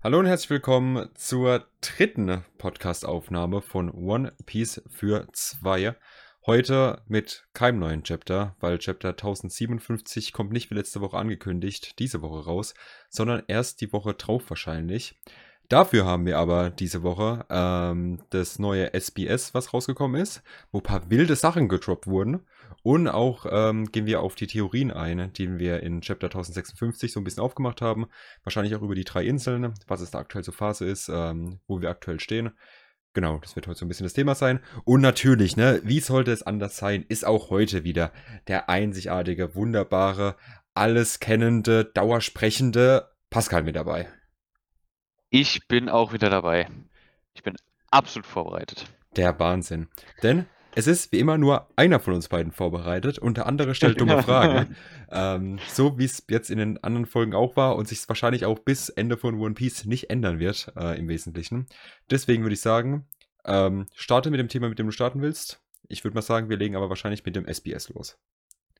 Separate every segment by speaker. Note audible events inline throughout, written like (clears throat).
Speaker 1: Hallo und herzlich willkommen zur dritten Podcast-Aufnahme von One Piece für zwei. Heute mit keinem neuen Chapter, weil Chapter 1057 kommt nicht wie letzte Woche angekündigt, diese Woche raus, sondern erst die Woche drauf wahrscheinlich. Dafür haben wir aber diese Woche ähm, das neue SBS, was rausgekommen ist, wo ein paar wilde Sachen gedroppt wurden. Und auch ähm, gehen wir auf die Theorien ein, die wir in Chapter 1056 so ein bisschen aufgemacht haben. Wahrscheinlich auch über die drei Inseln, was es da aktuell zur Phase ist, ähm, wo wir aktuell stehen. Genau, das wird heute so ein bisschen das Thema sein. Und natürlich, ne, wie sollte es anders sein, ist auch heute wieder der einzigartige, wunderbare, alles kennende, dauersprechende Pascal mit dabei.
Speaker 2: Ich bin auch wieder dabei. Ich bin absolut vorbereitet.
Speaker 1: Der Wahnsinn. Denn es ist wie immer nur einer von uns beiden vorbereitet und der andere stellt dumme Fragen. (laughs) ähm, so wie es jetzt in den anderen Folgen auch war und sich wahrscheinlich auch bis Ende von One Piece nicht ändern wird, äh, im Wesentlichen. Deswegen würde ich sagen, ähm, starte mit dem Thema, mit dem du starten willst. Ich würde mal sagen, wir legen aber wahrscheinlich mit dem SBS los.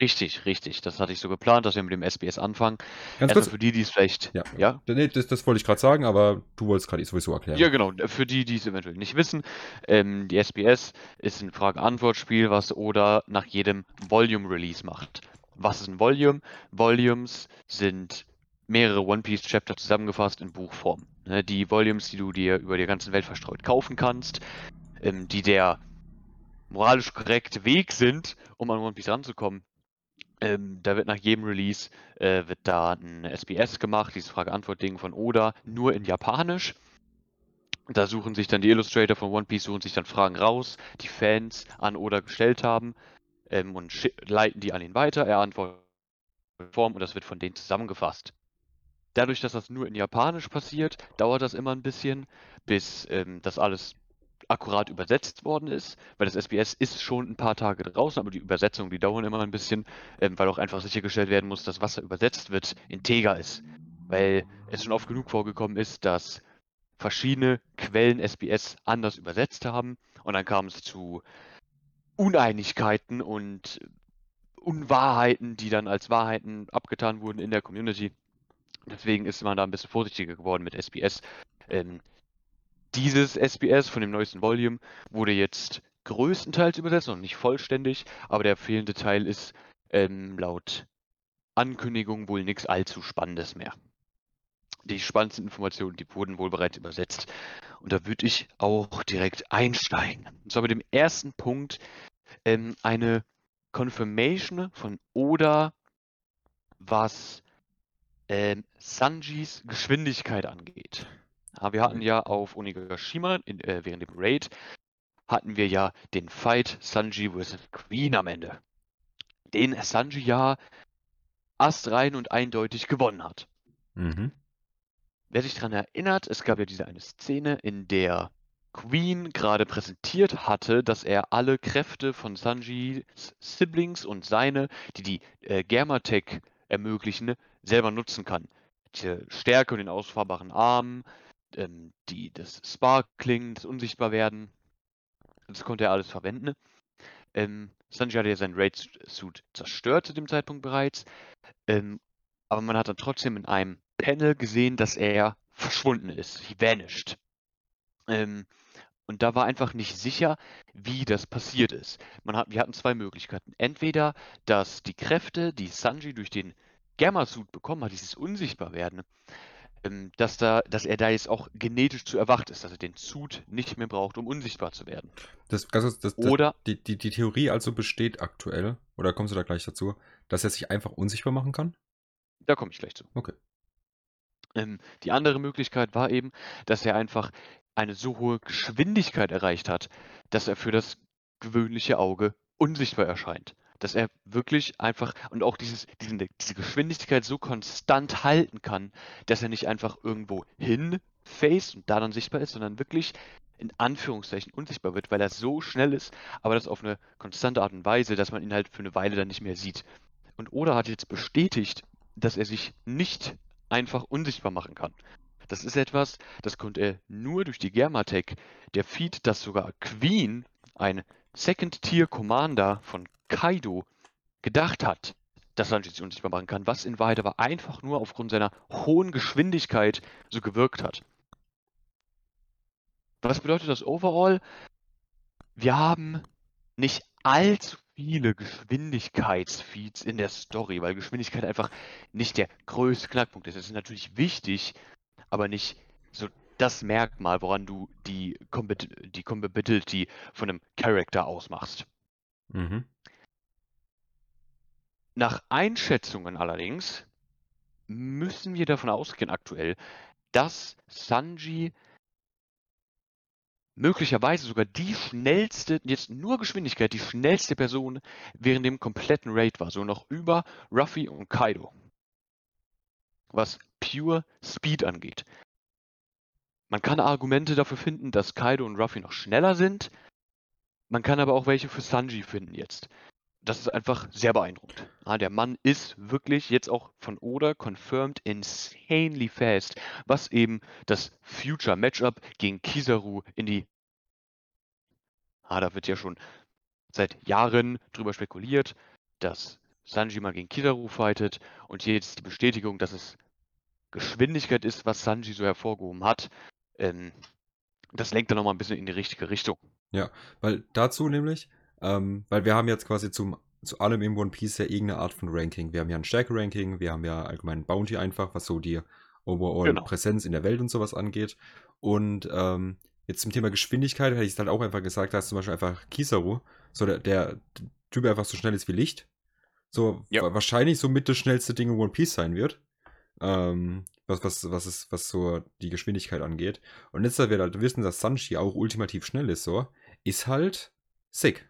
Speaker 2: Richtig, richtig. Das hatte ich so geplant, dass wir mit dem SBS anfangen.
Speaker 1: Ganz
Speaker 2: Erstmal
Speaker 1: kurz.
Speaker 2: für die, die es vielleicht.
Speaker 1: Ja,
Speaker 2: Ja?
Speaker 1: Nee, das, das wollte ich gerade sagen, aber du wolltest gerade sowieso erklären.
Speaker 2: Ja, genau. Für die, die es eventuell nicht wissen, ähm, die SBS ist ein Frage-Antwort-Spiel, was Oda nach jedem Volume-Release macht. Was ist ein Volume? Volumes sind mehrere One Piece Chapter zusammengefasst in Buchform. Ne, die Volumes, die du dir über die ganze Welt verstreut kaufen kannst, ähm, die der moralisch korrekte Weg sind, um an One Piece ranzukommen. Ähm, da wird nach jedem Release äh, wird da ein SBS gemacht, dieses Frage-Antwort-Ding von Oda, nur in Japanisch. Da suchen sich dann die Illustrator von One Piece, suchen sich dann Fragen raus, die Fans an Oda gestellt haben ähm, und leiten die an ihn weiter. Er antwortet in Form und das wird von denen zusammengefasst. Dadurch, dass das nur in Japanisch passiert, dauert das immer ein bisschen, bis ähm, das alles akkurat übersetzt worden ist, weil das SBS ist schon ein paar Tage draußen, aber die Übersetzungen, die dauern immer ein bisschen, ähm, weil auch einfach sichergestellt werden muss, dass was da übersetzt wird, integer ist. Weil es schon oft genug vorgekommen ist, dass verschiedene Quellen SBS anders übersetzt haben und dann kam es zu Uneinigkeiten und Unwahrheiten, die dann als Wahrheiten abgetan wurden in der Community. Deswegen ist man da ein bisschen vorsichtiger geworden mit SBS. Ähm, dieses SBS von dem neuesten Volume wurde jetzt größtenteils übersetzt, noch nicht vollständig, aber der fehlende Teil ist ähm, laut Ankündigung wohl nichts allzu Spannendes mehr. Die spannendsten Informationen, die wurden wohl bereits übersetzt. Und da würde ich auch direkt einsteigen. Und zwar mit dem ersten Punkt ähm, eine Confirmation von Oda, was ähm, Sanjis Geschwindigkeit angeht. Ja, wir hatten ja auf Onigashima in, äh, während dem Raid hatten wir ja den Fight Sanji vs. Queen am Ende. Den Sanji ja astrein und eindeutig gewonnen hat.
Speaker 1: Mhm.
Speaker 2: Wer sich daran erinnert, es gab ja diese eine Szene, in der Queen gerade präsentiert hatte, dass er alle Kräfte von Sanjis Siblings und seine, die die äh, Germatech ermöglichen, selber nutzen kann. Die Stärke und den ausfahrbaren Arm, ähm, die, das Sparkling, das Unsichtbarwerden, das konnte er alles verwenden. Ähm, Sanji hatte ja seinen Raid-Suit zerstört zu dem Zeitpunkt bereits, ähm, aber man hat dann trotzdem in einem Panel gesehen, dass er verschwunden ist. He vanished. Ähm, und da war einfach nicht sicher, wie das passiert ist. Man hat, wir hatten zwei Möglichkeiten. Entweder, dass die Kräfte, die Sanji durch den Gamma-Suit bekommen hat, dieses Unsichtbarwerden, dass, da, dass er da jetzt auch genetisch zu erwacht ist, dass er den Suit nicht mehr braucht, um unsichtbar zu werden.
Speaker 1: Das, das, das,
Speaker 2: Oder,
Speaker 1: die, die, die Theorie also besteht aktuell, oder kommst du da gleich dazu, dass er sich einfach unsichtbar machen kann?
Speaker 2: da komme ich gleich zu.
Speaker 1: Okay.
Speaker 2: Ähm, die andere Möglichkeit war eben, dass er einfach eine so hohe Geschwindigkeit erreicht hat, dass er für das gewöhnliche Auge unsichtbar erscheint. Dass er wirklich einfach und auch dieses, diesen, diese Geschwindigkeit so konstant halten kann, dass er nicht einfach irgendwo hinfaced und da dann sichtbar ist, sondern wirklich in Anführungszeichen unsichtbar wird, weil er so schnell ist, aber das auf eine konstante Art und Weise, dass man ihn halt für eine Weile dann nicht mehr sieht. Und Oda hat jetzt bestätigt, dass er sich nicht einfach unsichtbar machen kann. Das ist etwas, das konnte er nur durch die Germatech. Der Feed, dass sogar Queen, ein Second-Tier-Commander von Kaido, gedacht hat, dass Sanji sich unsichtbar machen kann, was in Wahrheit aber einfach nur aufgrund seiner hohen Geschwindigkeit so gewirkt hat. Was bedeutet das overall? Wir haben nicht allzu viele Geschwindigkeitsfeeds in der Story, weil Geschwindigkeit einfach nicht der größte Knackpunkt ist. Es ist natürlich wichtig, aber nicht so das Merkmal, woran du die, Compet die Compatibility von einem Charakter ausmachst.
Speaker 1: Mhm.
Speaker 2: Nach Einschätzungen allerdings müssen wir davon ausgehen aktuell, dass Sanji möglicherweise sogar die schnellste, jetzt nur Geschwindigkeit, die schnellste Person während dem kompletten Raid war, so noch über Ruffy und Kaido. Was pure Speed angeht. Man kann Argumente dafür finden, dass Kaido und Ruffy noch schneller sind. Man kann aber auch welche für Sanji finden jetzt. Das ist einfach sehr beeindruckend. Ja, der Mann ist wirklich jetzt auch von Oda confirmed insanely fast, was eben das Future Matchup gegen Kizaru in die. Ah, da wird ja schon seit Jahren drüber spekuliert, dass Sanji mal gegen Kizaru fightet und hier jetzt die Bestätigung, dass es Geschwindigkeit ist, was Sanji so hervorgehoben hat. Ähm, das lenkt dann nochmal ein bisschen in die richtige Richtung.
Speaker 1: Ja, weil dazu nämlich, ähm, weil wir haben jetzt quasi zum, zu allem im One Piece ja irgendeine Art von Ranking. Wir haben ja ein Stärke-Ranking, wir haben ja allgemein Bounty einfach, was so die overall
Speaker 2: Genau.
Speaker 1: Präsenz in der Welt und sowas angeht. Und ähm, jetzt zum Thema Geschwindigkeit hätte ich es halt auch einfach gesagt, da ist zum Beispiel einfach Kizaru, so der, der Typ einfach so schnell ist wie Licht. So
Speaker 2: Ja.
Speaker 1: wa- wahrscheinlich so mit das schnellste Ding in One Piece sein wird. Ähm, was, was, was, ist, was so die Geschwindigkeit angeht. Und jetzt, da wir halt wissen, dass Sanji auch ultimativ schnell ist, so, ist halt sick.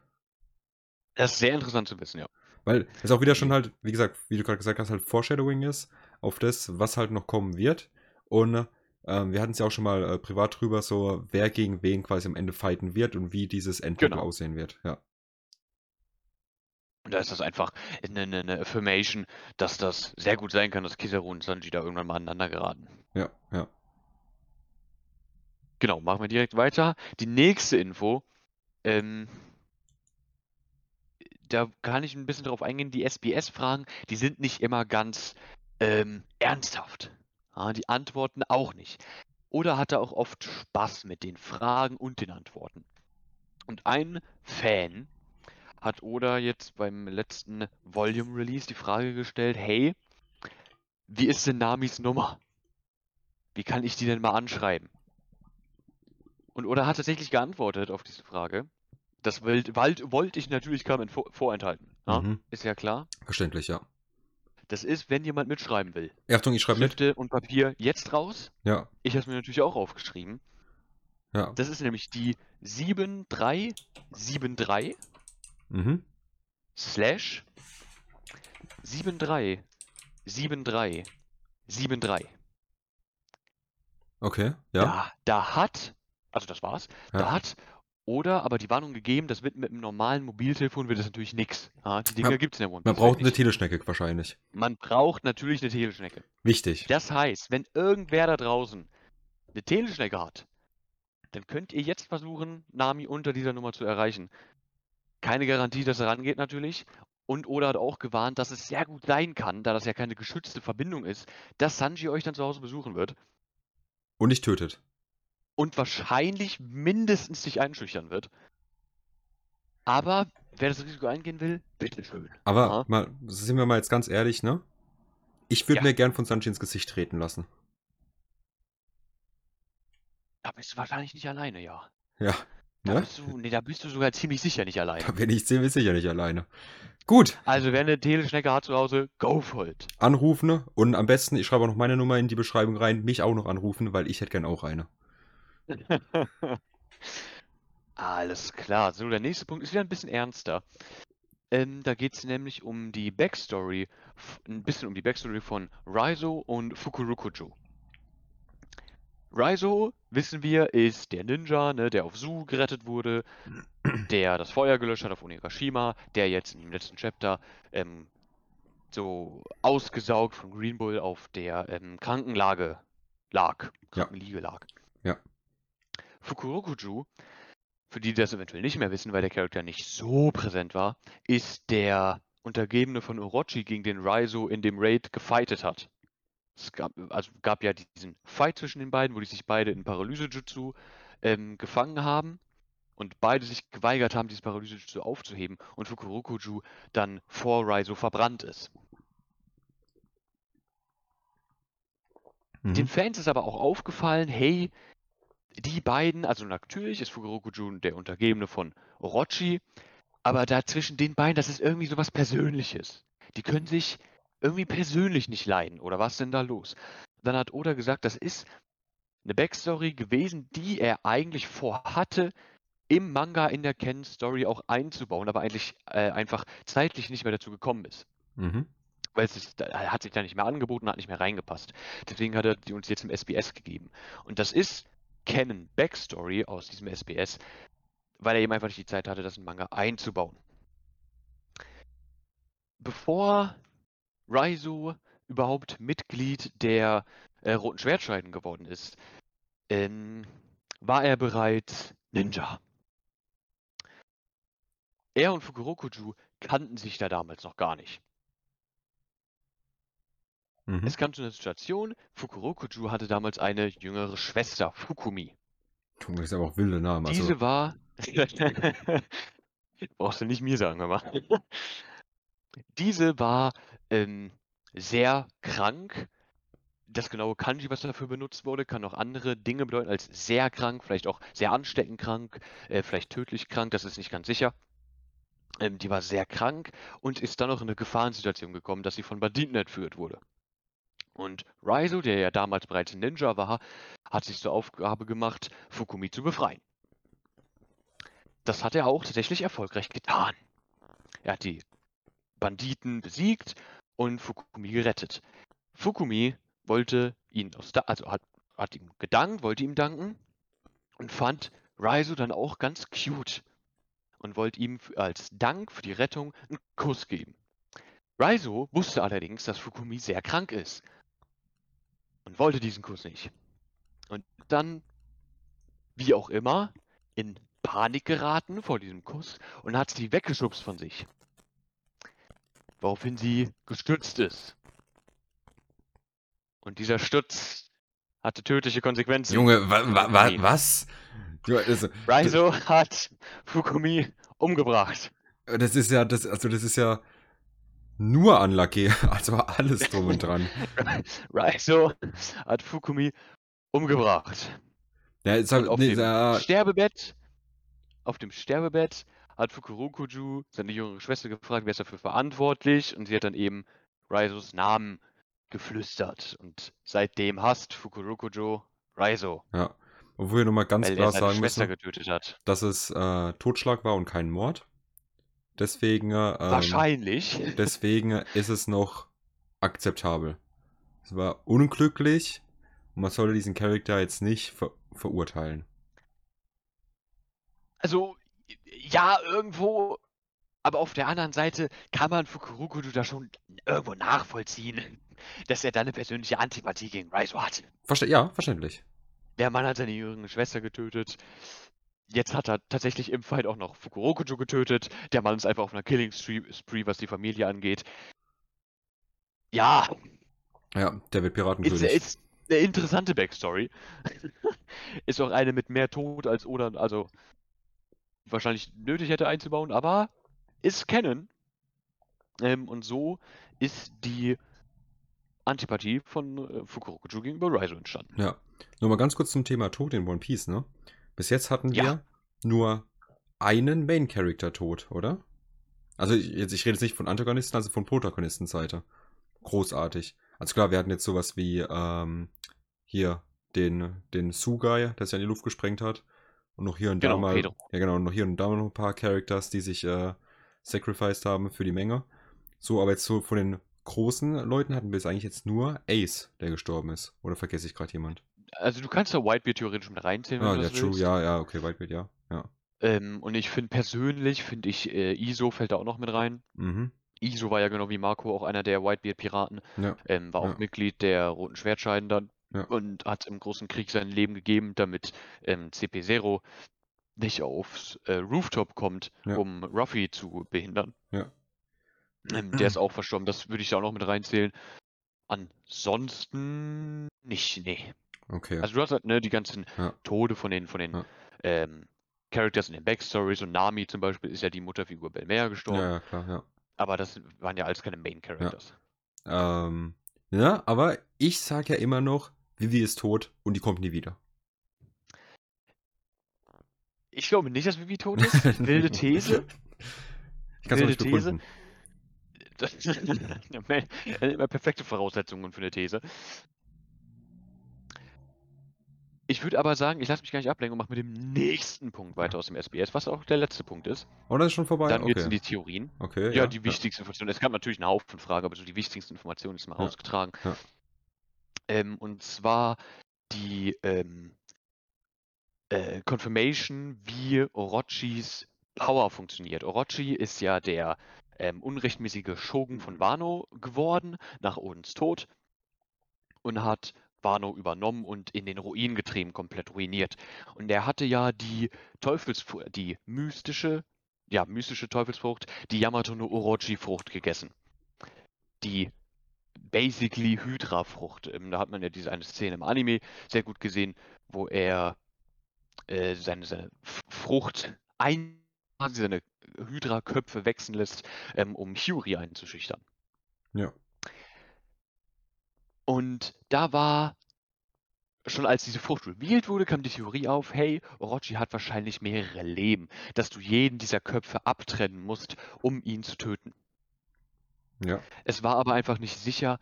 Speaker 2: Das ist sehr interessant zu wissen, ja.
Speaker 1: Weil es auch wieder schon halt, wie gesagt, wie du gerade gesagt hast, halt Foreshadowing ist auf das, was halt noch kommen wird. Und ähm, wir hatten es ja auch schon mal äh, privat drüber, so wer gegen wen quasi am Ende fighten wird und wie dieses Endbattle
Speaker 2: Genau.
Speaker 1: aussehen wird. Ja.
Speaker 2: Und da ist das einfach eine, eine, Affirmation, dass das sehr gut sein kann, dass Kizaru und Sanji da irgendwann mal aneinander geraten.
Speaker 1: Ja, ja.
Speaker 2: Genau, machen wir direkt weiter. Die nächste Info, ähm, da kann ich ein bisschen drauf eingehen, die SBS-Fragen, die sind nicht immer ganz ähm, ernsthaft. Ja, die Antworten auch nicht. Oder hat er auch oft Spaß mit den Fragen und den Antworten. Und ein Fan hat Oda jetzt beim letzten Volume Release die Frage gestellt, hey, wie ist denn Namis Nummer? Wie kann ich die denn mal anschreiben? Und Oda hat tatsächlich geantwortet auf diese Frage. Das wollt- wollte ich natürlich kaum vor, vorenthalten. Ja?
Speaker 1: Mhm.
Speaker 2: Ist ja klar.
Speaker 1: Verständlich, ja.
Speaker 2: Das ist, wenn jemand mitschreiben will.
Speaker 1: Achtung, ich schreibe mit.
Speaker 2: Stifte und Papier jetzt raus.
Speaker 1: Ja,
Speaker 2: Ich habe es mir natürlich auch aufgeschrieben.
Speaker 1: ja.
Speaker 2: Das ist nämlich die 7373
Speaker 1: Mhm.
Speaker 2: slash 73 73 73.
Speaker 1: Okay, ja.
Speaker 2: Da, da hat, also das war's,
Speaker 1: Ja.
Speaker 2: da hat oder aber die Warnung gegeben, das wird mit einem normalen Mobiltelefon wird das natürlich nix. Ja, die Dinger
Speaker 1: Man-
Speaker 2: gibt's in der One
Speaker 1: Man braucht eine. Teleschnecke wahrscheinlich.
Speaker 2: Man braucht natürlich eine Teleschnecke.
Speaker 1: Wichtig.
Speaker 2: Das heißt, wenn irgendwer da draußen eine Teleschnecke hat, dann könnt ihr jetzt versuchen, Nami unter dieser Nummer zu erreichen. Keine Garantie, dass er rangeht natürlich. Und Oda hat auch gewarnt, dass es sehr gut sein kann, da das ja keine geschützte Verbindung ist, dass Sanji euch dann zu Hause besuchen wird
Speaker 1: Und nicht tötet.
Speaker 2: und wahrscheinlich mindestens dich einschüchtern wird. Aber wer das Risiko eingehen will, bitteschön.
Speaker 1: Aber
Speaker 2: Ja.
Speaker 1: mal, sind wir mal jetzt ganz ehrlich, ne? Ich würde
Speaker 2: Ja.
Speaker 1: mir gern von Sanji ins Gesicht treten lassen.
Speaker 2: Da bist du wahrscheinlich nicht alleine, ja.
Speaker 1: Ja.
Speaker 2: Da
Speaker 1: Ne?
Speaker 2: bist du, nee, da bist du sogar ziemlich sicher nicht alleine.
Speaker 1: Da bin ich ziemlich sicher nicht alleine. Gut,
Speaker 2: Also wer eine Teleschnecke hat zu Hause, go for it.
Speaker 1: anrufen und am besten, ich schreibe auch noch meine Nummer in die Beschreibung rein, mich auch noch anrufen, weil ich hätte gern auch eine. (laughs)
Speaker 2: Alles klar. So, der nächste Punkt ist wieder ein bisschen ernster. Ähm, da geht es nämlich um die Backstory, ein bisschen um die Backstory von Raizo und Fukurokujo. Raizo, wissen wir, ist der Ninja, ne, der auf Su gerettet wurde, der das Feuer gelöscht hat auf Onigashima, der jetzt im letzten Chapter ähm, so ausgesaugt von Green Bull auf der ähm, Krankenlage lag, Krankenliege lag.
Speaker 1: Ja.
Speaker 2: Fukurokuju, für die, die das eventuell nicht mehr wissen, weil der Charakter nicht so präsent war, ist der Untergebene von Orochi gegen den Raizo in dem Raid gefightet hat. Es gab, also gab ja diesen Fight zwischen den beiden, wo die sich beide in Paralyse-Jutsu ähm, gefangen haben und beide sich geweigert haben, dieses Paralyse-Jutsu aufzuheben und Fukurokuju dann vor Raizo verbrannt ist. Den
Speaker 1: Mhm.
Speaker 2: Fans ist aber auch aufgefallen, hey, die beiden, also natürlich ist Fukurokuju der Untergebene von Orochi, aber da zwischen den beiden, das ist irgendwie sowas Persönliches. Die können sich irgendwie persönlich nicht leiden. Oder was denn da los? Dann hat Oda gesagt, das ist eine Backstory gewesen, die er eigentlich vorhatte, im Manga in der Ken-Story auch einzubauen, aber eigentlich äh, einfach zeitlich nicht mehr dazu gekommen ist.
Speaker 1: Mhm.
Speaker 2: Weil es da- er hat sich da nicht mehr angeboten, hat nicht mehr reingepasst. Deswegen hat er die uns jetzt im SBS gegeben. Und das ist Canon Backstory aus diesem SBS, weil er eben einfach nicht die Zeit hatte, das in Manga einzubauen. Bevor Raizo überhaupt Mitglied der äh, Roten Schwertscheiden geworden ist, ähm, war er bereits Ninja. Er und Fukurokuju kannten sich da damals noch gar nicht.
Speaker 1: Mhm.
Speaker 2: Es kam zu einer Situation, Fukurokuju hatte damals eine jüngere Schwester, Fukumi.
Speaker 1: Das ist aber auch wilde Namen. Also,
Speaker 2: Diese war. (laughs) Brauchst du nicht mir sagen, hör mal. (laughs) Diese war ähm, sehr krank. Das genaue Kanji, was dafür benutzt wurde, kann auch andere Dinge bedeuten als sehr krank, vielleicht auch sehr ansteckend krank, äh, vielleicht tödlich krank, das ist nicht ganz sicher. Ähm, die war sehr krank und ist dann noch in eine Gefahrensituation gekommen, dass sie von Banditen entführt wurde. Und Raizo, der ja damals bereits ein Ninja war, hat sich zur Aufgabe gemacht, Fukumi zu befreien. Das hat er auch tatsächlich erfolgreich getan. Er hat die Banditen besiegt und Fukumi gerettet. Fukumi wollte ihn aus da also hat, hat ihm gedankt, wollte ihm danken und fand Raizo dann auch ganz cute und wollte ihm als Dank für die Rettung einen Kuss geben. Raizo wusste allerdings, dass Fukumi sehr krank ist und wollte diesen Kuss nicht. Und dann, wie auch immer, in Panik geraten vor diesem Kuss und hat sie weggeschubst von sich. Woraufhin sie gestürzt ist. Und dieser Sturz hatte tödliche Konsequenzen.
Speaker 1: Junge, wa, wa, wa, was? Du, also,
Speaker 2: Raizo hat Fukumi umgebracht.
Speaker 1: das ist ja, das, also das ist ja nur unlucky. (laughs) Also alles drum und dran. (laughs)
Speaker 2: Raizo hat Fukumi umgebracht.
Speaker 1: Ja, ist halt,
Speaker 2: Und auf
Speaker 1: nee,
Speaker 2: dem
Speaker 1: ja,
Speaker 2: Sterbebett, auf dem Sterbebett hat Fukurokuju seine jüngere Schwester gefragt, wer ist dafür verantwortlich und sie hat dann eben Raizos Namen geflüstert und seitdem hasst Fukurokuju Raizo,
Speaker 1: ja. Obwohl wir nochmal ganz
Speaker 2: weil
Speaker 1: klar sagen müssen,
Speaker 2: getötet hat.
Speaker 1: dass es äh, Totschlag war und kein Mord. Deswegen, äh, ähm,
Speaker 2: Wahrscheinlich.
Speaker 1: deswegen ist es noch akzeptabel. Es war unglücklich und man sollte diesen Charakter jetzt nicht ver verurteilen.
Speaker 2: Also, ja, irgendwo, aber auf der anderen Seite kann man Fukurokuju da schon irgendwo nachvollziehen, dass er da eine persönliche Antipathie gegen Raizo hat.
Speaker 1: Verste ja, verständlich.
Speaker 2: Der Mann hat seine jüngere Schwester getötet. Jetzt hat er tatsächlich im Fight auch noch Fukurokuju getötet. Der Mann ist einfach auf einer Killing Spree, was die Familie angeht. Ja,
Speaker 1: Ja, der wird Piratenkönig.
Speaker 2: ist eine interessante Backstory. (laughs) ist auch eine mit mehr Tod als Oda, also wahrscheinlich nötig hätte einzubauen, aber ist Canon. Ähm, und so ist die Antipathie von äh, Fukurokuju gegenüber Raizo entstanden.
Speaker 1: Ja. Nur mal ganz kurz zum Thema Tod in One Piece, ne? Bis jetzt hatten
Speaker 2: Ja.
Speaker 1: wir nur einen Main Character tot, oder? Also ich, jetzt, ich rede jetzt nicht von Antagonisten, also von Protagonistenseite. Großartig. Also klar, wir hatten jetzt sowas wie ähm, hier den, den Sugai, der sich an die Luft gesprengt hat. Und noch hier und da
Speaker 2: Genau,
Speaker 1: mal.
Speaker 2: Pedro.
Speaker 1: Ja, genau, und noch hier und da noch ein paar Characters, die sich äh, sacrificed haben für die Menge. So, aber jetzt so von den großen Leuten hatten wir es eigentlich jetzt nur Ace, der gestorben ist. Oder vergesse ich gerade jemand?
Speaker 2: Also du kannst da Whitebeard theoretisch mit reinzählen, wenn
Speaker 1: Ah,
Speaker 2: du
Speaker 1: ja,
Speaker 2: das
Speaker 1: true,
Speaker 2: willst.
Speaker 1: ja, ja, okay, Whitebeard, ja, ja.
Speaker 2: Ähm, und ich finde persönlich, finde ich, äh, Iso fällt da auch noch mit rein.
Speaker 1: Mhm,
Speaker 2: Iso war ja genau wie Marco auch einer der Whitebeard-Piraten.
Speaker 1: ja,
Speaker 2: Ähm, war auch
Speaker 1: Ja.
Speaker 2: Mitglied der Roten Schwertscheiden dann
Speaker 1: Ja.
Speaker 2: und hat im Großen Krieg sein Leben gegeben, damit ähm, CP0 nicht aufs äh, Rooftop kommt,
Speaker 1: Ja.
Speaker 2: um Ruffy zu behindern.
Speaker 1: ja.
Speaker 2: Ähm, der (clears throat) ist auch verstorben, das würde ich da auch noch mit reinzählen. Ansonsten nicht, nee.
Speaker 1: Okay.
Speaker 2: Also du hast halt ne, die ganzen
Speaker 1: Ja.
Speaker 2: Tode von den, von den
Speaker 1: Ja.
Speaker 2: ähm, Characters in den Backstories und Nami zum Beispiel ist ja die Mutterfigur Belmer gestorben,
Speaker 1: ja, ja, klar, ja.
Speaker 2: aber das waren ja alles keine Main Characters.
Speaker 1: Ähm, ja, aber ich sag ja immer noch, Vivi ist tot und die kommt nie wieder.
Speaker 2: Ich glaube nicht, dass Vivi tot ist. (laughs) Wilde These.
Speaker 1: Ich kann es nicht
Speaker 2: Wilde These.
Speaker 1: begründen.
Speaker 2: Das Ja, (laughs) immer perfekte Voraussetzungen für eine These. Ich würde aber sagen, ich lasse mich gar nicht ablenken und mache mit dem nächsten Punkt weiter aus dem SBS, was auch der letzte Punkt ist.
Speaker 1: Oh, das ist schon vorbei?
Speaker 2: Dann geht's in
Speaker 1: okay.
Speaker 2: die Theorien.
Speaker 1: okay,
Speaker 2: Ja, die wichtigsten Informationen. Es gab natürlich einen Haufen Fragen, aber so die wichtigsten Informationen ist mal
Speaker 1: Ja,
Speaker 2: rausgetragen. Ähm, und zwar die ähm, äh, Confirmation, wie Orochis Power funktioniert. Orochi ist ja der ähm, unrechtmäßige Shogun von Wano geworden, nach Odins Tod, und hat Wano übernommen und in den Ruin getrieben, komplett ruiniert. Und er hatte ja die Teufelsfrucht, die mystische, ja, mystische Teufelsfrucht, die Yamato no Orochi-Frucht gegessen. Die basically Hydra-Frucht. Ähm, da hat man ja diese eine Szene im Anime sehr gut gesehen, wo er äh, seine, seine Frucht ein, quasi seine Hydra-Köpfe wechseln lässt, ähm, um Hyuri einzuschüchtern.
Speaker 1: Ja.
Speaker 2: Und da war, schon als diese Frucht revealed wurde, kam die Theorie auf, hey, Orochi hat wahrscheinlich mehrere Leben, dass du jeden dieser Köpfe abtrennen musst, um ihn zu töten.
Speaker 1: Ja.
Speaker 2: Es war aber einfach nicht sicher,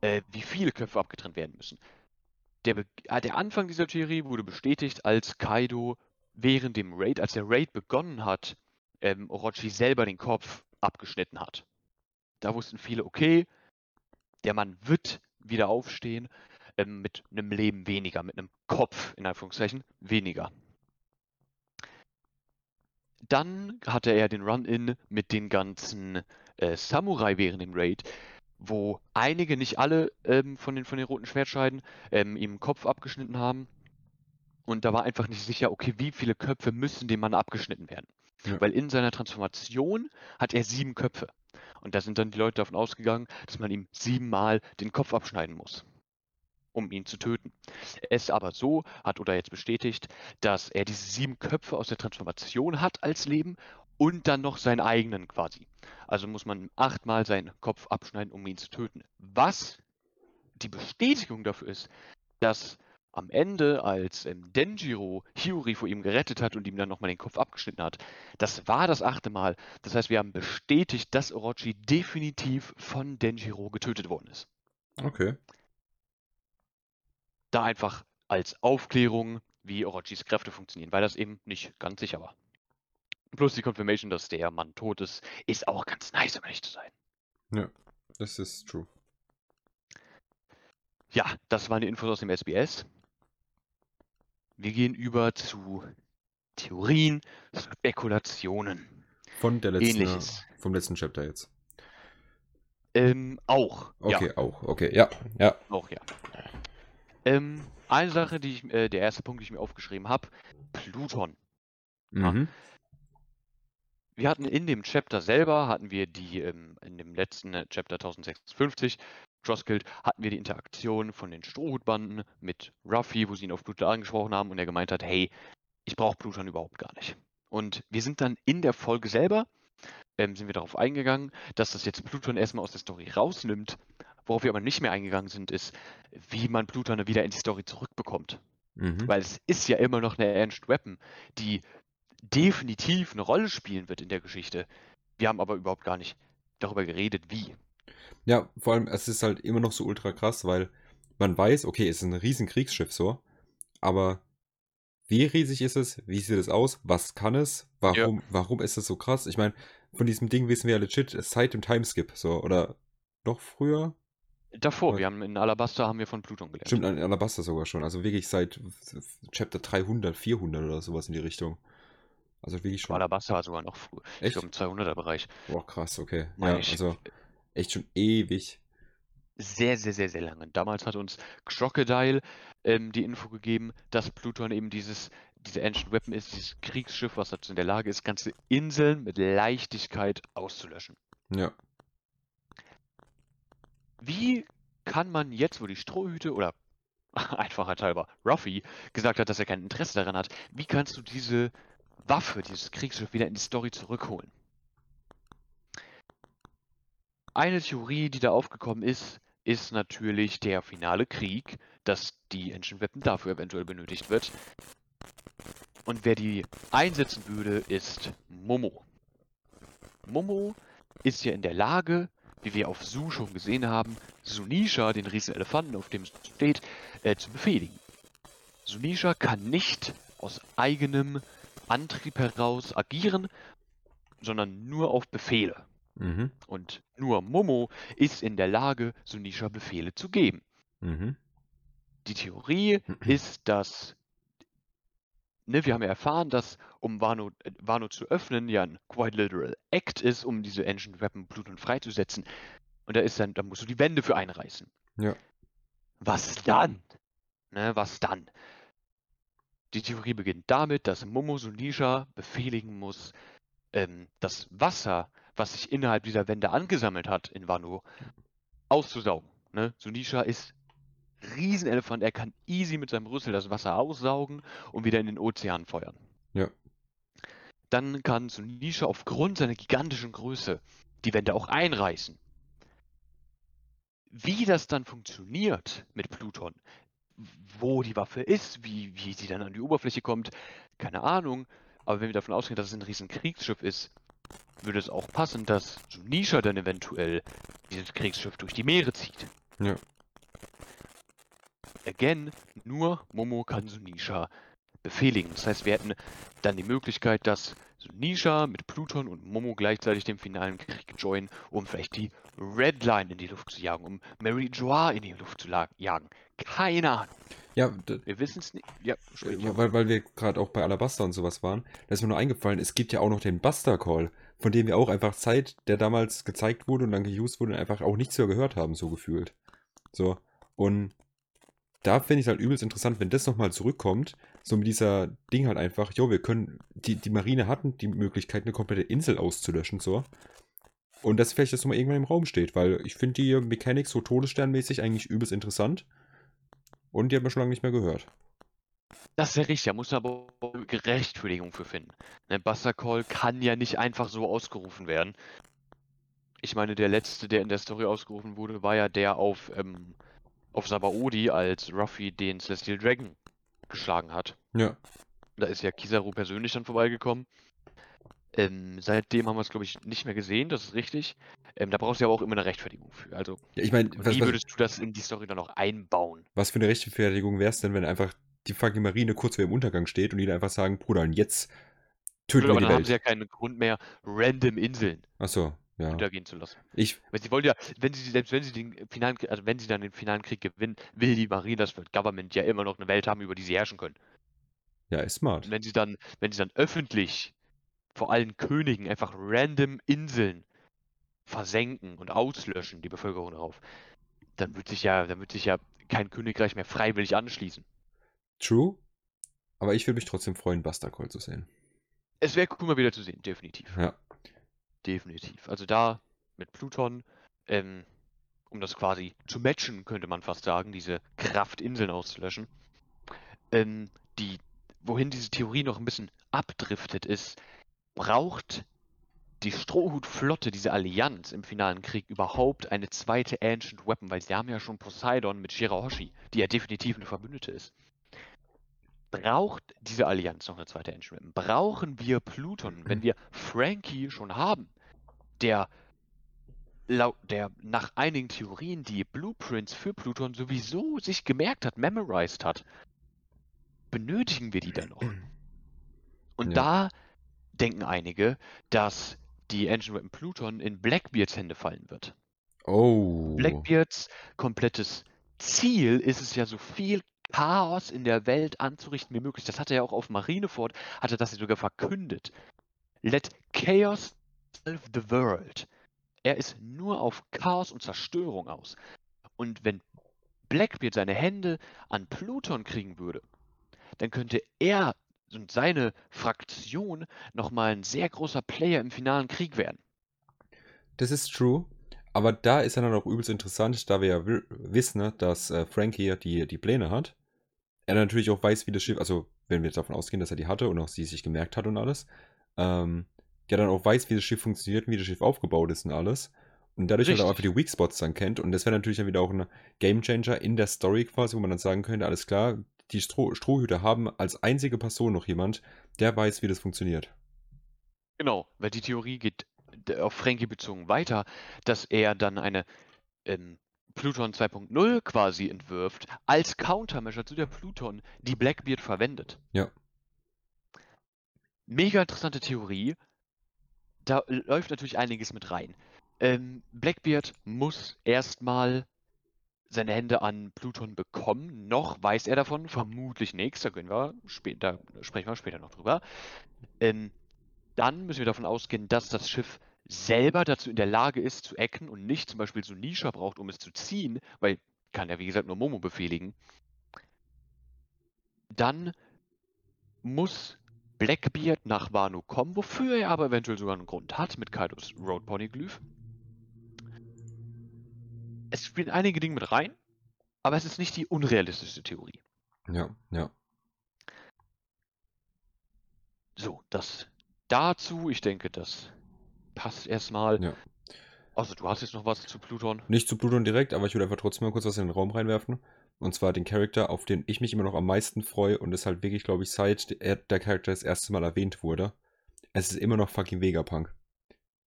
Speaker 2: äh, wie viele Köpfe abgetrennt werden müssen. Der, ah, der Anfang dieser Theorie wurde bestätigt, als Kaido während dem Raid, als der Raid begonnen hat, ähm, Orochi selber den Kopf abgeschnitten hat. Da wussten viele, okay, der Mann wird wieder aufstehen ähm, mit einem Leben weniger, mit einem Kopf, in Anführungszeichen, weniger. Dann hatte er den Run-In mit den ganzen äh, Samurai während dem Raid, wo einige, nicht alle ähm, von, den, von den roten Schwertscheiden, ähm, ihm den Kopf abgeschnitten haben. Und da war einfach nicht sicher, okay, wie viele Köpfe müssen dem Mann abgeschnitten werden.
Speaker 1: Ja.
Speaker 2: Weil in seiner Transformation hat er sieben Köpfe. Und da sind dann die Leute davon ausgegangen, dass man ihm siebenmal den Kopf abschneiden muss, um ihn zu töten. Es aber so hat oder jetzt bestätigt, dass er diese sieben Köpfe aus der Transformation hat als Leben und dann noch seinen eigenen quasi. Also muss man achtmal seinen Kopf abschneiden, um ihn zu töten. Was die Bestätigung dafür ist, dass am Ende, als ähm, Denjiro Hiyori vor ihm gerettet hat und ihm dann nochmal den Kopf abgeschnitten hat, das war das achte Mal. Das heißt, wir haben bestätigt, dass Orochi definitiv von Denjiro getötet worden ist.
Speaker 1: Okay.
Speaker 2: Da einfach als Aufklärung, wie Orochis Kräfte funktionieren, weil das eben nicht ganz sicher war. Plus die Confirmation, dass der Mann tot ist, ist auch ganz nice, um ehrlich zu sein.
Speaker 1: Ja. Das ist true.
Speaker 2: Ja, das waren die Infos aus dem SBS. Wir gehen über zu Theorien, Spekulationen.
Speaker 1: Von der letzten,
Speaker 2: Ähnliches.
Speaker 1: vom letzten Chapter jetzt.
Speaker 2: Ähm, auch.
Speaker 1: Okay,
Speaker 2: Ja,
Speaker 1: auch. Okay, ja. Ja.
Speaker 2: auch ja. Ähm, eine Sache, die ich, äh, der erste Punkt, den ich mir aufgeschrieben habe, Pluton.
Speaker 1: Mhm.
Speaker 2: Wir hatten in dem Chapter selber, hatten wir die, ähm, in dem letzten äh, Chapter 1056, Crossguild, hatten wir die Interaktion von den Strohhutbanden mit Ruffy, wo sie ihn auf Pluton angesprochen haben und er gemeint hat, hey, ich brauche Pluton überhaupt gar nicht. Und wir sind dann in der Folge selber, ähm, sind wir darauf eingegangen, dass das jetzt Pluton erstmal aus der Story rausnimmt. Worauf wir aber nicht mehr eingegangen sind, ist, wie man Pluton wieder in die Story zurückbekommt.
Speaker 1: Mhm.
Speaker 2: Weil es ist ja immer noch eine Ernst Weapon, die definitiv eine Rolle spielen wird in der Geschichte. Wir haben aber überhaupt gar nicht darüber geredet, wie.
Speaker 1: Ja, vor allem, es ist halt immer noch so ultra krass, weil man weiß, okay, es ist ein riesen Kriegsschiff so, aber wie riesig ist es? Wie sieht es aus? Was kann es? Warum, warum ist es so krass? Ich meine, von diesem Ding wissen wir ja legit seit dem Timeskip, so, oder noch früher?
Speaker 2: Davor,
Speaker 1: Ja.
Speaker 2: wir haben in Alabaster haben wir von Pluton gelernt.
Speaker 1: Stimmt, an Alabaster sogar schon. Also wirklich seit Chapter 300, 400 oder sowas in die Richtung. Also wirklich schon.
Speaker 2: Alabaster war sogar noch. Ich
Speaker 1: Echt?
Speaker 2: glaube im 200er Bereich.
Speaker 1: Boah, krass, okay.
Speaker 2: Meine
Speaker 1: Ja,
Speaker 2: ich.
Speaker 1: also echt schon ewig.
Speaker 2: Sehr, sehr, sehr, sehr lange. Damals hat uns Crocodile ähm, die Info gegeben, dass Pluton eben dieses, diese Ancient Weapon ist, dieses Kriegsschiff, was dazu in der Lage ist, ganze Inseln mit Leichtigkeit auszulöschen.
Speaker 1: Ja.
Speaker 2: Wie kann man jetzt, wo die Strohhüte oder (laughs) einfacher halber Ruffy gesagt hat, dass er kein Interesse daran hat, wie kannst du diese Waffe, dieses Kriegsschiff wieder in die Story zurückholen? Eine Theorie, die da aufgekommen ist, ist natürlich der finale Krieg, dass die Engine Weapon dafür eventuell benötigt wird. Und wer die einsetzen würde, ist Momo. Momo ist ja in der Lage, wie wir auf Su schon gesehen haben, Sunisha, den riesen Elefanten, auf dem es steht, äh, zu befehligen. Sunisha kann nicht aus eigenem Antrieb heraus agieren, sondern nur auf Befehle.
Speaker 1: Mhm.
Speaker 2: Und nur Momo ist in der Lage, Sunisha Befehle zu geben.
Speaker 1: Mhm.
Speaker 2: Die Theorie ist, dass ne, wir haben ja erfahren, dass um Wano, äh, Wano zu öffnen, ja ein quite literal Act ist, um diese Ancient Weapon Pluton freizusetzen. Und da ist dann, da musst du die Wände für einreißen.
Speaker 1: Ja.
Speaker 2: Was dann? Ne, was dann? Die Theorie beginnt damit, dass Momo Sunisha befehligen muss, ähm, das Wasser, was sich innerhalb dieser Wände angesammelt hat in Wano, auszusaugen. Ne? Sunisha ist Riesenelefant, er kann easy mit seinem Rüssel das Wasser aussaugen und wieder in den Ozean feuern.
Speaker 1: Ja.
Speaker 2: Dann kann Sunisha aufgrund seiner gigantischen Größe die Wände auch einreißen. Wie das dann funktioniert mit Pluton, wo die Waffe ist, wie, wie sie dann an die Oberfläche kommt, keine Ahnung. Aber wenn wir davon ausgehen, dass es ein riesen Kriegsschiff ist, würde es auch passen, dass Sunisha dann eventuell dieses Kriegsschiff durch die Meere zieht.
Speaker 1: Ja.
Speaker 2: Again, nur Momo kann Sunisha befehligen. Das heißt, wir hätten dann die Möglichkeit, dass Sunisha mit Pluton und Momo gleichzeitig den finalen Krieg joinen, um vielleicht die Red Line in die Luft zu jagen, um Mary Joie in die Luft zu jagen. Keine Ahnung.
Speaker 1: Ja,
Speaker 2: Wir wissen es nicht. Ja,
Speaker 1: äh, weil, weil wir gerade auch bei Alabasta und sowas waren, da ist mir nur eingefallen, es gibt ja auch noch den Buster Call, von dem wir auch einfach Zeit, der damals gezeigt wurde und dann geused wurde, einfach auch nichts mehr gehört haben, so gefühlt. So. Und da finde ich es halt übelst interessant, wenn das nochmal zurückkommt, so mit dieser Ding halt einfach, jo, wir können, die, die Marine hatten die Möglichkeit, eine komplette Insel auszulöschen, so. Und das vielleicht das nochmal irgendwann im Raum steht, weil ich finde die Mechanics so todessternmäßig eigentlich übelst interessant. Und die hat man schon lange nicht mehr gehört.
Speaker 2: Das ist ja richtig, da muss man aber Gerechtfertigung für finden. Ein Buster Call kann ja nicht einfach so ausgerufen werden. Ich meine, der letzte, der in der Story ausgerufen wurde, war ja der auf, ähm, auf Sabaody, als Ruffy den Celestial Dragon geschlagen hat.
Speaker 1: Ja.
Speaker 2: Da ist ja Kizaru persönlich dann vorbeigekommen. Ähm, seitdem haben wir es, glaube ich, nicht mehr gesehen, das ist richtig. Ähm, da brauchst du ja aber auch immer eine Rechtfertigung für. Also,
Speaker 1: ja ich meine, was,
Speaker 2: wie
Speaker 1: was,
Speaker 2: würdest du das in die Story dann auch einbauen?
Speaker 1: was für eine Rechtfertigung wäre es denn, wenn einfach die fucking Marine kurz vor dem Untergang steht und die dann einfach sagen, Bruder, und jetzt töten
Speaker 2: aber
Speaker 1: wir die
Speaker 2: dann haben sie ja
Speaker 1: Welt.
Speaker 2: keinen Grund mehr, random Inseln
Speaker 1: Achso, ja.
Speaker 2: untergehen zu lassen.
Speaker 1: Ich,
Speaker 2: Weil sie wollen ja, wenn sie, selbst wenn sie den finalen, also wenn sie dann den finalen Krieg gewinnen, will die Marine, das Government ja immer noch eine Welt haben, über die sie herrschen können.
Speaker 1: ja, ist smart.
Speaker 2: Und wenn sie dann, wenn sie dann öffentlich vor allen Königen einfach random Inseln versenken und auslöschen, die Bevölkerung darauf, dann wird sich ja, dann wird sich ja kein Königreich mehr freiwillig anschließen.
Speaker 1: True. Aber ich würde mich trotzdem freuen, Buster Call zu sehen.
Speaker 2: Es wäre cool mal wieder zu sehen, definitiv.
Speaker 1: Ja.
Speaker 2: Definitiv. Also da mit Pluton, ähm, um das quasi zu matchen, könnte man fast sagen, diese Kraftinseln auszulöschen. Ähm, die, wohin diese Theorie noch ein bisschen abdriftet, ist, braucht die Strohhutflotte, diese Allianz im finalen Krieg überhaupt eine zweite Ancient Weapon, weil sie haben ja schon Poseidon mit Shirahoshi, die ja definitiv eine Verbündete ist. Braucht diese Allianz noch eine zweite Ancient Weapon? Brauchen wir Pluton, wenn wir Frankie schon haben, der laut der nach einigen Theorien die Blueprints für Pluton sowieso sich gemerkt hat, memorized hat? Benötigen wir die dann noch? Und
Speaker 1: Ja.
Speaker 2: da denken einige, dass die Engine Weapon Pluton in Blackbeards Hände fallen wird.
Speaker 1: Oh.
Speaker 2: Blackbeards komplettes Ziel ist es ja, so viel Chaos in der Welt anzurichten wie möglich. Das hat er ja auch auf Marineford, hat er das ja sogar verkündet. Let Chaos serve the world. Er ist nur auf Chaos und Zerstörung aus. Und wenn Blackbeard seine Hände an Pluton kriegen würde, dann könnte er und seine Fraktion nochmal ein sehr großer Player im finalen Krieg werden.
Speaker 1: Das ist true. Aber da ist ja dann auch übelst interessant, da wir ja wissen, ne, dass äh, Frankie die, die Pläne hat. Er natürlich auch weiß, wie das Schiff, also wenn wir jetzt davon ausgehen, dass er die hatte und auch sie sich gemerkt hat und alles, ähm, der dann auch weiß, wie das Schiff funktioniert, wie das Schiff aufgebaut ist und alles. Und dadurch halt auch einfach die Weak Spots dann kennt. Und das wäre natürlich dann wieder auch ein Game Changer in der Story quasi, wo man dann sagen könnte, alles klar, die Stroh Strohhüte haben als einzige Person noch jemand, der weiß, wie das funktioniert.
Speaker 2: Genau, weil die Theorie geht auf Frankie bezogen weiter, dass er dann eine ähm, Pluton 2.0 quasi entwirft, als Countermeasure zu der Pluton, die Blackbeard verwendet.
Speaker 1: Ja.
Speaker 2: Mega interessante Theorie. Da läuft natürlich einiges mit rein. Ähm, Blackbeard muss erstmal seine Hände an Pluton bekommen. Noch weiß er davon, vermutlich nichts. Da, können wir da sprechen wir später noch drüber. Ähm, dann müssen wir davon ausgehen, dass das Schiff selber dazu in der Lage ist, zu ecken und nicht zum Beispiel so Nisha braucht, um es zu ziehen, weil kann ja wie gesagt nur Momo befehligen. Dann muss Blackbeard nach Wano kommen, wofür er aber eventuell sogar einen Grund hat mit Kaidos Road Ponyglyph. Es spielen einige Dinge mit rein, aber es ist nicht die unrealistischste Theorie.
Speaker 1: Ja, ja.
Speaker 2: So, das dazu. Ich denke, das passt erstmal.
Speaker 1: Ja.
Speaker 2: Also, du hast jetzt noch was zu Pluton?
Speaker 1: Nicht zu Pluton direkt, aber ich würde einfach trotzdem mal kurz was in den Raum reinwerfen. Und zwar den Charakter, auf den ich mich immer noch am meisten freue und es halt wirklich, glaube ich, seit der, Charakter das erste Mal erwähnt wurde. Es ist immer noch fucking Vegapunk.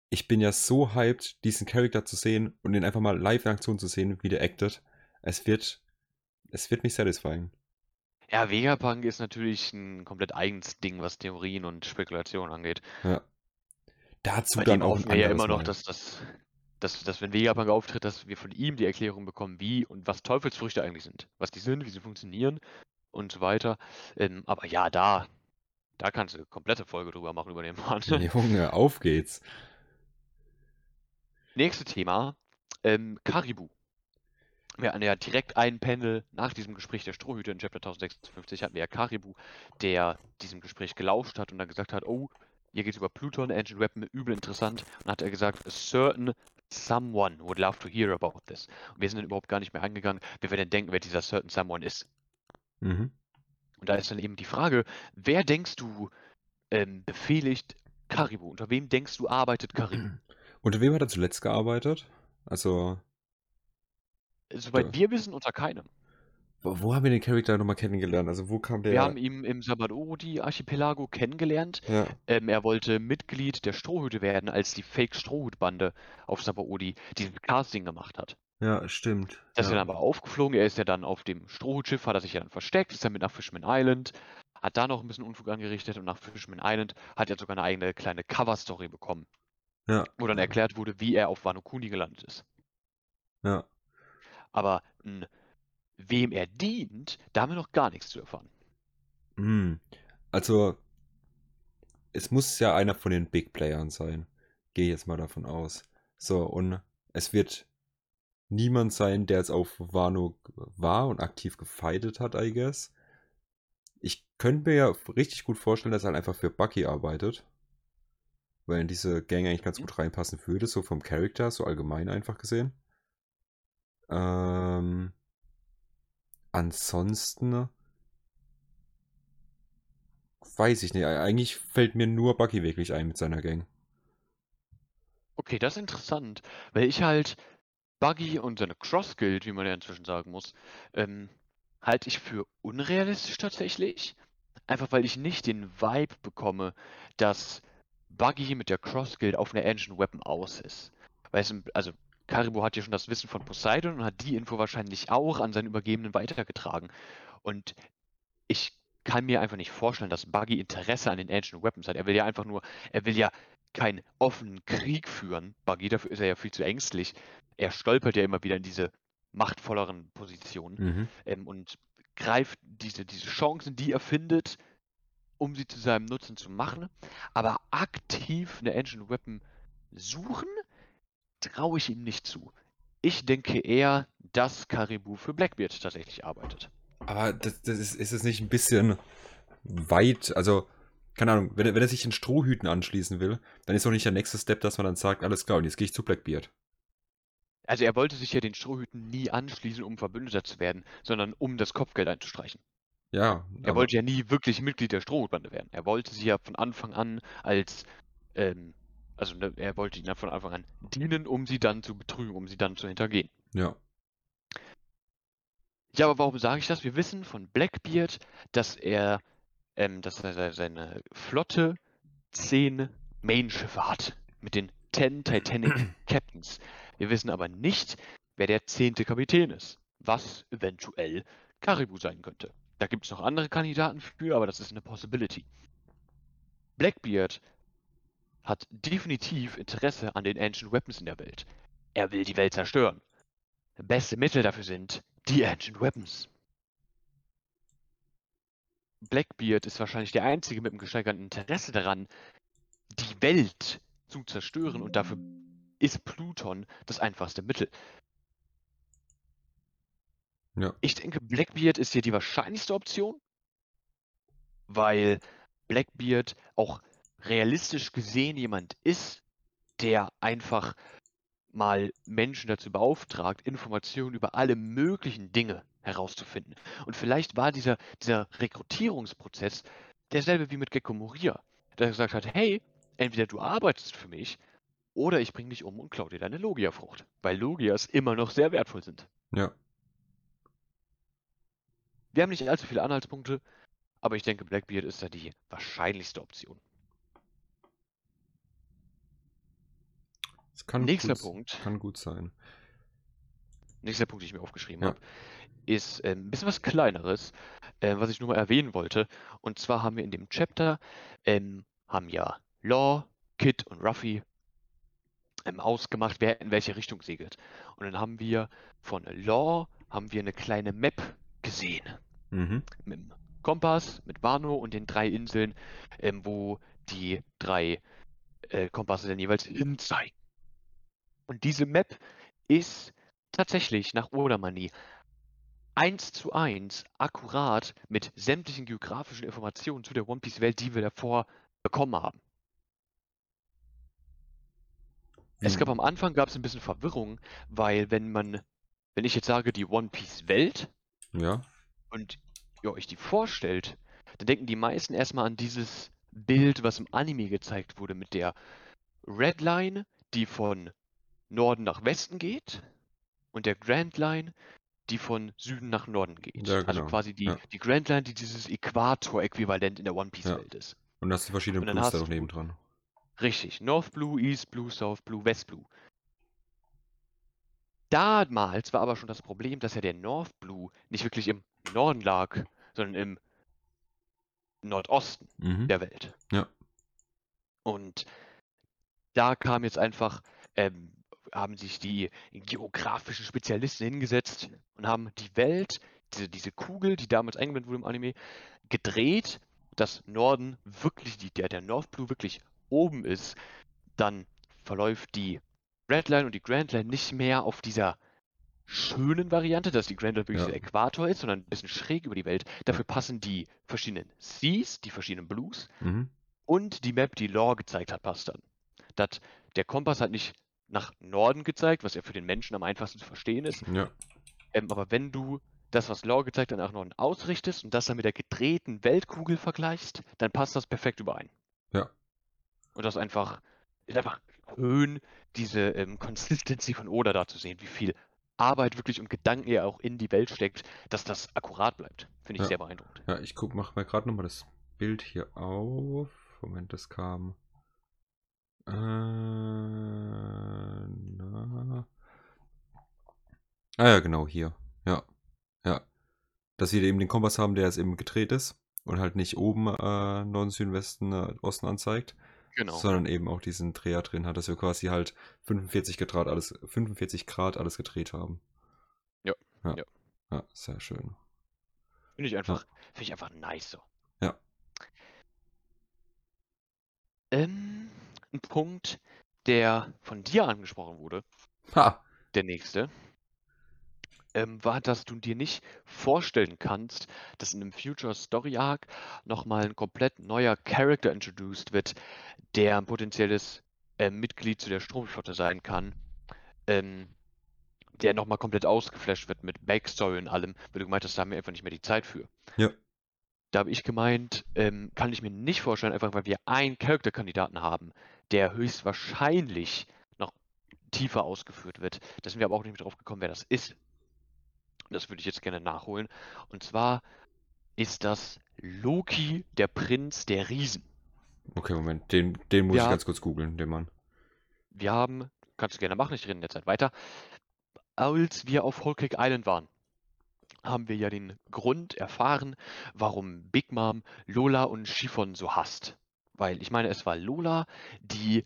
Speaker 1: Ich bin ja so hyped, diesen Charakter zu sehen und ihn einfach mal live in Aktion zu sehen, wie der actet. Es wird, es wird mich satisfying.
Speaker 2: Ja, Vegapunk ist natürlich ein komplett eigenes Ding, was Theorien und Spekulationen angeht.
Speaker 1: Ja. Dazu Bei dann auch
Speaker 2: wir ja immer noch, dass, dass, dass, dass wenn Vegapunk auftritt, dass wir von ihm die Erklärung bekommen, wie und was Teufelsfrüchte eigentlich sind. Was die sind, wie sie funktionieren und so weiter. Ähm, aber ja, da, da kannst du eine komplette Folge drüber machen über den (laughs) Mann. (laughs)
Speaker 1: Junge, auf geht's.
Speaker 2: Nächstes Thema, ähm, Karibu. Wir hatten ja direkt ein Panel nach diesem Gespräch der Strohhüte in Chapter 1056 hatten wir ja Karibu, der diesem Gespräch gelauscht hat und dann gesagt hat, oh, hier geht es über Pluton, Engine Weapon, übel interessant. Und hat er gesagt, a certain someone would love to hear about this. Und wir sind dann überhaupt gar nicht mehr angegangen, wer wir denn denken, wer dieser certain someone ist.
Speaker 1: Mhm.
Speaker 2: Und da ist dann eben die Frage, wer denkst du ähm, befehligt Karibu? Unter wem denkst du arbeitet Karibu? (clears throat)
Speaker 1: Unter wem hat er zuletzt gearbeitet? Also
Speaker 2: Soweit wir wissen, unter keinem.
Speaker 1: Wo, haben wir den Charakter nochmal kennengelernt? Also wo kam der?
Speaker 2: Wir haben ihn im Sabadori-Archipelago kennengelernt.
Speaker 1: Ja.
Speaker 2: Ähm, er wollte Mitglied der Strohhüte werden, als die Fake-Strohhut-Bande auf Sabaody dieses Casting gemacht hat.
Speaker 1: Ja, stimmt.
Speaker 2: Das
Speaker 1: ja.
Speaker 2: ist dann aber aufgeflogen. Er ist ja dann auf dem Strohhutschiff, hat er sich ja dann versteckt, ist dann mit nach Fishman Island, hat da noch ein bisschen Unfug angerichtet und nach Fishman Island hat er sogar eine eigene kleine Cover-Story bekommen.
Speaker 1: Ja.
Speaker 2: Wo dann erklärt wurde, wie er auf Wano Kuni gelandet ist.
Speaker 1: Ja.
Speaker 2: Aber mh, wem er dient, da haben wir noch gar nichts zu erfahren.
Speaker 1: Hm. Also, es muss ja einer von den Big Playern sein. Gehe jetzt mal davon aus. So, und es wird niemand sein, der jetzt auf Wano war und aktiv gefeitet hat, I guess. Ich könnte mir ja richtig gut vorstellen, dass er halt einfach für Bucky arbeitet. Weil in diese Gang eigentlich ganz gut reinpassen würde, so vom Charakter, so allgemein einfach gesehen. Ähm, ansonsten weiß ich nicht. Eigentlich fällt mir nur Bucky wirklich ein mit seiner Gang.
Speaker 2: Okay, das ist interessant, weil ich halt Buggy und seine Cross-Guild, wie man ja inzwischen sagen muss, ähm, halte ich für unrealistisch tatsächlich. Einfach weil ich nicht den Vibe bekomme, dass Buggy mit der Cross-Guild auf einer Engine Weapon aus ist. Weil es, also Karibu hat ja schon das Wissen von Poseidon und hat die Info wahrscheinlich auch an seinen Übergebenen weitergetragen. Und ich kann mir einfach nicht vorstellen, dass Buggy Interesse an den Ancient Weapons hat. Er will ja einfach nur, er will ja keinen offenen Krieg führen. Buggy, dafür ist er ja viel zu ängstlich. Er stolpert ja immer wieder in diese machtvolleren Positionen
Speaker 1: Mhm.
Speaker 2: ähm, und greift diese, diese Chancen, die er findet, um sie zu seinem Nutzen zu machen. Aber aktiv eine Ancient Weapon suchen, traue ich ihm nicht zu. Ich denke eher, dass Caribou für Blackbeard tatsächlich arbeitet.
Speaker 1: Aber das, das ist, ist es nicht ein bisschen weit, also, keine Ahnung, wenn er, wenn er sich in Strohhüten anschließen will, dann ist auch nicht der nächste Step, dass man dann sagt, alles klar, und jetzt gehe ich zu Blackbeard.
Speaker 2: Also er wollte sich ja den Strohhüten nie anschließen, um Verbündeter zu werden, sondern um das Kopfgeld einzustreichen.
Speaker 1: Ja,
Speaker 2: Er wollte ja nie wirklich Mitglied der Strohhutbande werden. Er wollte sie ja von Anfang an als, ähm, also ne, er wollte ihnen von Anfang an dienen, um sie dann zu betrügen, um sie dann zu hintergehen.
Speaker 1: ja.
Speaker 2: Ja, aber warum sage ich das? Wir wissen von Blackbeard, dass er, ähm, dass er se- seine Flotte zehn Main-Schiffe hat. Mit den Ten Titanic (clears throat) Captains. Wir wissen aber nicht, wer der zehnte Kapitän ist. Was eventuell Caribou sein könnte. Da gibt es noch andere Kandidaten für, aber das ist eine Possibility. Blackbeard hat definitiv Interesse an den Ancient Weapons in der Welt. Er will die Welt zerstören. Beste Mittel dafür sind die Ancient Weapons. Blackbeard ist wahrscheinlich der Einzige mit einem gesteigerten Interesse daran, die Welt zu zerstören und dafür ist Pluton das einfachste Mittel.
Speaker 1: Ja.
Speaker 2: Ich denke, Blackbeard ist hier die wahrscheinlichste Option, weil Blackbeard auch realistisch gesehen jemand ist, der einfach mal Menschen dazu beauftragt, Informationen über alle möglichen Dinge herauszufinden. Und vielleicht war dieser, dieser Rekrutierungsprozess derselbe wie mit Gecko Moria, der gesagt hat, hey, entweder du arbeitest für mich oder ich bringe dich um und klau dir deine Logia-Frucht, weil Logias immer noch sehr wertvoll sind.
Speaker 1: Ja.
Speaker 2: Wir haben nicht allzu viele Anhaltspunkte, aber ich denke, Blackbeard ist da die wahrscheinlichste Option.
Speaker 1: Es kann
Speaker 2: Nächster
Speaker 1: gut,
Speaker 2: Punkt.
Speaker 1: Kann gut sein.
Speaker 2: Nächster Punkt, den ich mir aufgeschrieben
Speaker 1: Ja.
Speaker 2: habe, ist äh, ein bisschen was Kleineres, äh, was ich nur mal erwähnen wollte. Und zwar haben wir in dem Chapter, ähm, haben ja Law, Kid und Ruffy ähm, ausgemacht, wer in welche Richtung segelt. Und dann haben wir von Law, haben wir eine kleine Map gesehen.
Speaker 1: Mhm.
Speaker 2: mit dem Kompass, mit Wano und den drei Inseln, ähm, wo die drei äh, Kompasse dann jeweils hin zeigen. Und diese Map ist tatsächlich nach Oda-Manie eins zu eins akkurat mit sämtlichen geografischen Informationen zu der One Piece-Welt, die wir davor bekommen haben. Es
Speaker 1: Wie-
Speaker 2: gab am Anfang gab es ein bisschen Verwirrung, weil wenn man, wenn ich jetzt sage, die One Piece-Welt,
Speaker 1: Ja.
Speaker 2: und ihr euch die vorstellt, dann denken die meisten erstmal an dieses Bild, was im Anime gezeigt wurde, mit der Red Line, die von Norden nach Westen geht, und der Grand Line, die von Süden nach Norden geht.
Speaker 1: Ja,
Speaker 2: Also
Speaker 1: genau,
Speaker 2: quasi die,
Speaker 1: ja.
Speaker 2: die Grand Line, die dieses Äquator-Äquivalent in der One Piece-Welt ist.
Speaker 1: Und hast du verschiedene
Speaker 2: Und dann
Speaker 1: Blues da noch nebendran.
Speaker 2: Richtig. North Blue, East Blue, South Blue, West Blue. Damals war aber schon das Problem, dass ja der North Blue nicht wirklich im Norden lag, sondern im Nordosten
Speaker 1: Mhm.
Speaker 2: der Welt.
Speaker 1: Ja.
Speaker 2: Und da kam jetzt einfach, ähm, haben sich die geografischen Spezialisten hingesetzt und haben die Welt, diese, diese Kugel, die damals eingeblendet wurde im Anime, gedreht, dass Norden wirklich, die, der, der North Blue wirklich oben ist, dann verläuft die Red Line und die Grand Line nicht mehr auf dieser schönen Variante, dass die Grand Line wirklich
Speaker 1: Ja.
Speaker 2: der Äquator ist, sondern ein bisschen schräg über die Welt. Dafür passen die verschiedenen Seas, die verschiedenen Blues
Speaker 1: Mhm.
Speaker 2: und die Map, die Lore gezeigt hat, passt dann. Dat, der Kompass hat nicht nach Norden gezeigt, was ja für den Menschen am einfachsten zu verstehen ist.
Speaker 1: Ja.
Speaker 2: Ähm, aber wenn du das, was Lore gezeigt hat, nach Norden ausrichtest und das dann mit der gedrehten Weltkugel vergleichst, dann passt das perfekt überein.
Speaker 1: Ja.
Speaker 2: Und das einfach, ist einfach schön, diese ähm, Consistency von Oda da zu sehen, wie viel Arbeit wirklich und Gedanken er auch in die Welt steckt, dass das akkurat bleibt. Finde ich
Speaker 1: Ja.
Speaker 2: sehr beeindruckend.
Speaker 1: Ja, ich guck, mach mir gerade nochmal das Bild hier auf. Moment, das kam. Äh, na. Ah ja, genau, hier. Ja. Ja. Dass wir eben den Kompass haben, der jetzt eben gedreht ist und halt nicht oben äh, Norden, Süden, Westen, äh, Osten anzeigt,
Speaker 2: Genau.
Speaker 1: sondern eben auch diesen Dreher drin hat, dass wir quasi halt 45 Grad alles, 45 Grad alles gedreht haben.
Speaker 2: Ja,
Speaker 1: Ja,
Speaker 2: ja.
Speaker 1: ja sehr schön.
Speaker 2: Finde ich einfach, finde ich einfach nice so.
Speaker 1: Ja.
Speaker 2: Ähm, ein Punkt, der von dir angesprochen wurde,
Speaker 1: Ha!
Speaker 2: der nächste, ähm, war, dass du dir nicht vorstellen kannst, dass in einem Future Story Arc nochmal ein komplett neuer Character introduced wird, der ein potenzielles äh, Mitglied zu der Stromflotte sein kann. Ähm, der nochmal komplett ausgeflasht wird mit Backstory und allem, weil du gemeint hast, da haben wir einfach nicht mehr die Zeit für.
Speaker 1: Ja.
Speaker 2: Da habe ich gemeint, ähm, kann ich mir nicht vorstellen, einfach weil wir einen Charakterkandidaten haben, der höchstwahrscheinlich noch tiefer ausgeführt wird. Da sind wir aber auch nicht mehr drauf gekommen, wer das ist. Das würde ich jetzt gerne nachholen. Und zwar ist das Loki, der Prinz der Riesen.
Speaker 1: Okay, Moment, den, den muss ich
Speaker 2: Ja.
Speaker 1: ganz kurz googeln, den Mann.
Speaker 2: Wir haben, kannst du gerne machen, ich rede in der Zeit weiter. Als wir auf Cake Island waren, haben wir ja den Grund erfahren, warum Big Mom Lola und Chiffon so hasst. Weil ich meine, es war Lola, die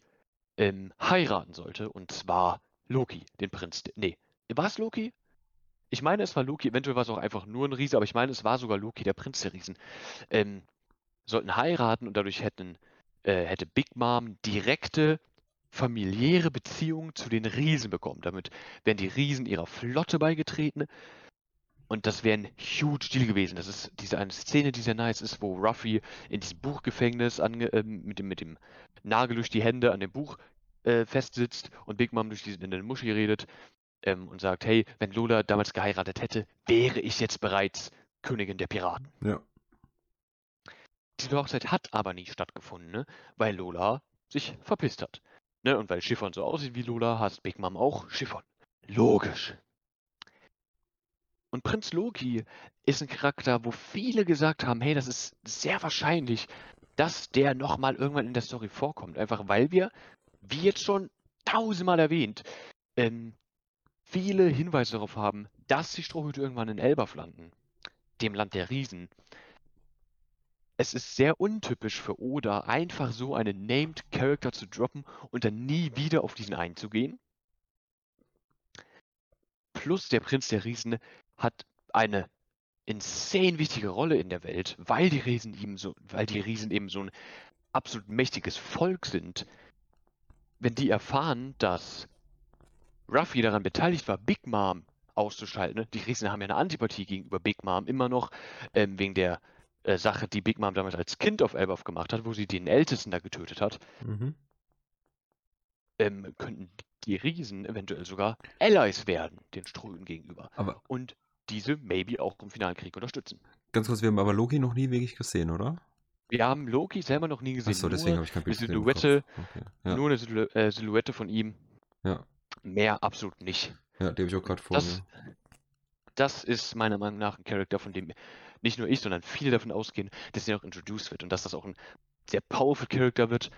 Speaker 2: ähm, heiraten sollte, und zwar Loki, den Prinz. Nee, war es Loki? Ich meine, es war Loki, eventuell war es auch einfach nur ein Riese, aber ich meine, es war sogar Loki, der Prinz der Riesen. Ähm, sollten heiraten und dadurch hätten, äh, hätte Big Mom direkte familiäre Beziehungen zu den Riesen bekommen. Damit wären die Riesen ihrer Flotte beigetreten. Und das wäre ein huge Deal gewesen. Das ist diese eine Szene, die sehr nice ist, wo Ruffy in diesem Buchgefängnis ange, ähm, mit, dem, mit dem Nagel durch die Hände an dem Buch äh, festsitzt und Big Mom durch diesen in den Muschi redet ähm, und sagt, hey, wenn Lola damals geheiratet hätte, wäre ich jetzt bereits Königin der Piraten.
Speaker 1: Ja.
Speaker 2: Diese Hochzeit hat aber nie stattgefunden, ne? weil Lola sich verpisst hat. Ne? Und weil Chiffon so aussieht wie Lola, hasst Big Mom auch Chiffon. Logisch. Und Prinz Loki ist ein Charakter, wo viele gesagt haben, hey, das ist sehr wahrscheinlich, dass der nochmal irgendwann in der Story vorkommt. Einfach weil wir, wie jetzt schon tausendmal erwähnt, ähm, viele Hinweise darauf haben, dass die Strohhüte irgendwann in Elbaf landen, dem Land der Riesen. Es ist sehr untypisch für Oda, einfach so einen Named Character zu droppen und dann nie wieder auf diesen einzugehen. Plus der Prinz der Riesen hat eine insane wichtige Rolle in der Welt, weil die Riesen ihm so, weil die Riesen eben so ein absolut mächtiges Volk sind. Wenn die erfahren, dass Ruffy daran beteiligt war, Big Mom auszuschalten, ne? die Riesen haben ja eine Antipathie gegenüber Big Mom immer noch, ähm, wegen der äh, Sache, die Big Mom damals als Kind auf Elbaf gemacht hat, wo sie den Ältesten da getötet hat,
Speaker 1: Mhm.
Speaker 2: ähm, könnten die Riesen eventuell sogar Allies werden, den Strömen gegenüber.
Speaker 1: Aber
Speaker 2: Und diese maybe auch im finalen Krieg unterstützen.
Speaker 1: ganz kurz, wir haben aber Loki noch nie wirklich gesehen, oder?
Speaker 2: Wir haben Loki selber noch nie gesehen.
Speaker 1: Achso, deswegen habe ich kein Bild
Speaker 2: eine. Silhouette,
Speaker 1: Okay. Ja,
Speaker 2: nur eine Silhou äh, Silhouette von ihm.
Speaker 1: ja,
Speaker 2: Mehr absolut nicht.
Speaker 1: ja, die habe ich auch gerade vor
Speaker 2: Das,
Speaker 1: mir.
Speaker 2: das ist meiner Meinung nach ein Charakter, von dem nicht nur ich, sondern viele davon ausgehen, dass er noch introduced wird und dass das auch ein sehr powerful Charakter wird,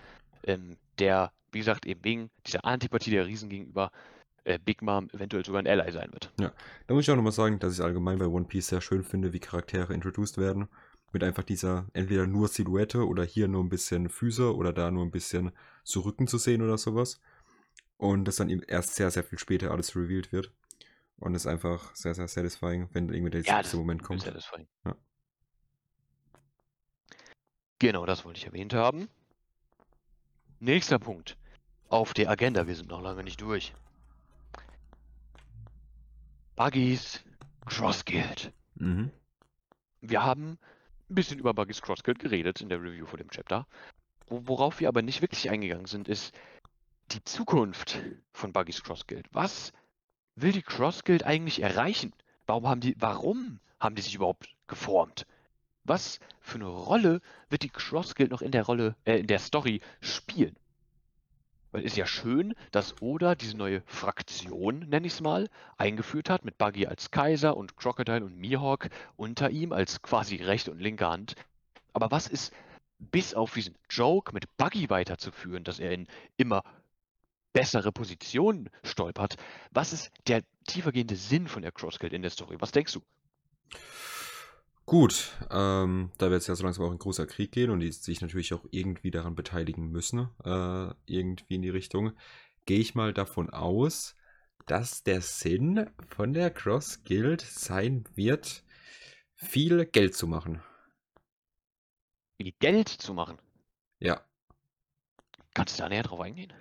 Speaker 2: ähm, der, wie gesagt, eben wegen dieser Antipathie der Riesen gegenüber äh, Big Mom eventuell sogar ein Ally sein wird.
Speaker 1: Da muss ich auch nochmal sagen, dass ich allgemein bei One Piece sehr schön finde, wie Charaktere introduced werden. Mit einfach dieser entweder nur Silhouette oder hier nur ein bisschen Füße oder da nur ein bisschen so Rücken zu sehen oder sowas. Und das dann eben erst sehr, sehr viel später alles revealed wird. Und es ist einfach sehr, sehr satisfying, wenn irgendwie der
Speaker 2: Ja,
Speaker 1: letzte Moment kommt.
Speaker 2: satisfying.
Speaker 1: Ja.
Speaker 2: Genau, das wollte ich erwähnt haben. Nächster Punkt auf der Agenda. Wir sind noch lange nicht durch. Buggies Cross Guild.
Speaker 1: Mhm.
Speaker 2: Wir haben ein bisschen über Buggies Cross Guild geredet in der Review vor dem Chapter. Wo- Worauf wir aber nicht wirklich eingegangen sind, ist die Zukunft von Buggies Cross Guild. Was will die Cross Guild eigentlich erreichen? Warum haben die, warum haben die sich überhaupt geformt? Was für eine Rolle wird die Cross Guild noch in der Rolle, äh, in der Story spielen? Weil ist ja schön, dass Oda diese neue Fraktion, nenne ich es mal, eingeführt hat, mit Buggy als Kaiser und Crocodile und Mihawk unter ihm als quasi rechte und linke Hand. Aber was ist bis auf diesen Joke mit Buggy weiterzuführen, dass er in immer bessere Positionen stolpert? Was ist der tiefergehende Sinn von der Cross Guild in der Story? Was denkst du?
Speaker 1: Gut, ähm, da wird es ja so langsam auch ein großer Krieg gehen und die sich natürlich auch irgendwie daran beteiligen müssen, äh, irgendwie in die Richtung, gehe ich mal davon aus, dass der Sinn von der Cross Guild sein wird, viel Geld zu machen.
Speaker 2: Viel Geld zu machen.
Speaker 1: Ja,
Speaker 2: Kannst du da näher drauf eingehen?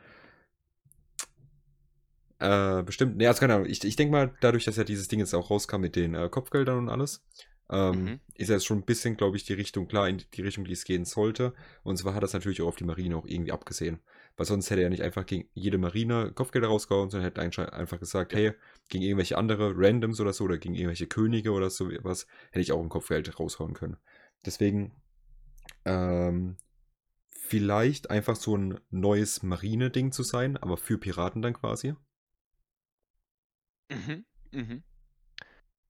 Speaker 1: äh, bestimmt. Ne, also keine Ahnung. Ich, ich denke mal, dadurch, dass ja dieses Ding jetzt auch rauskam mit den äh, Kopfgeldern und alles, ähm,
Speaker 2: Mhm.
Speaker 1: ist jetzt schon ein bisschen, glaube ich, die Richtung, klar, in die Richtung, die es gehen sollte. Und zwar hat das natürlich auch auf die Marine auch irgendwie abgesehen. Weil sonst hätte er nicht einfach gegen jede Marine Kopfgelder rausgehauen, sondern hätte einfach gesagt,
Speaker 2: Ja.
Speaker 1: hey, gegen irgendwelche andere Randoms oder so oder gegen irgendwelche Könige oder so was, hätte ich auch ein Kopfgeld raushauen können. Deswegen, ähm, vielleicht einfach so ein neues Marine-Ding zu sein, aber für Piraten dann quasi.
Speaker 2: Mhm. Mhm.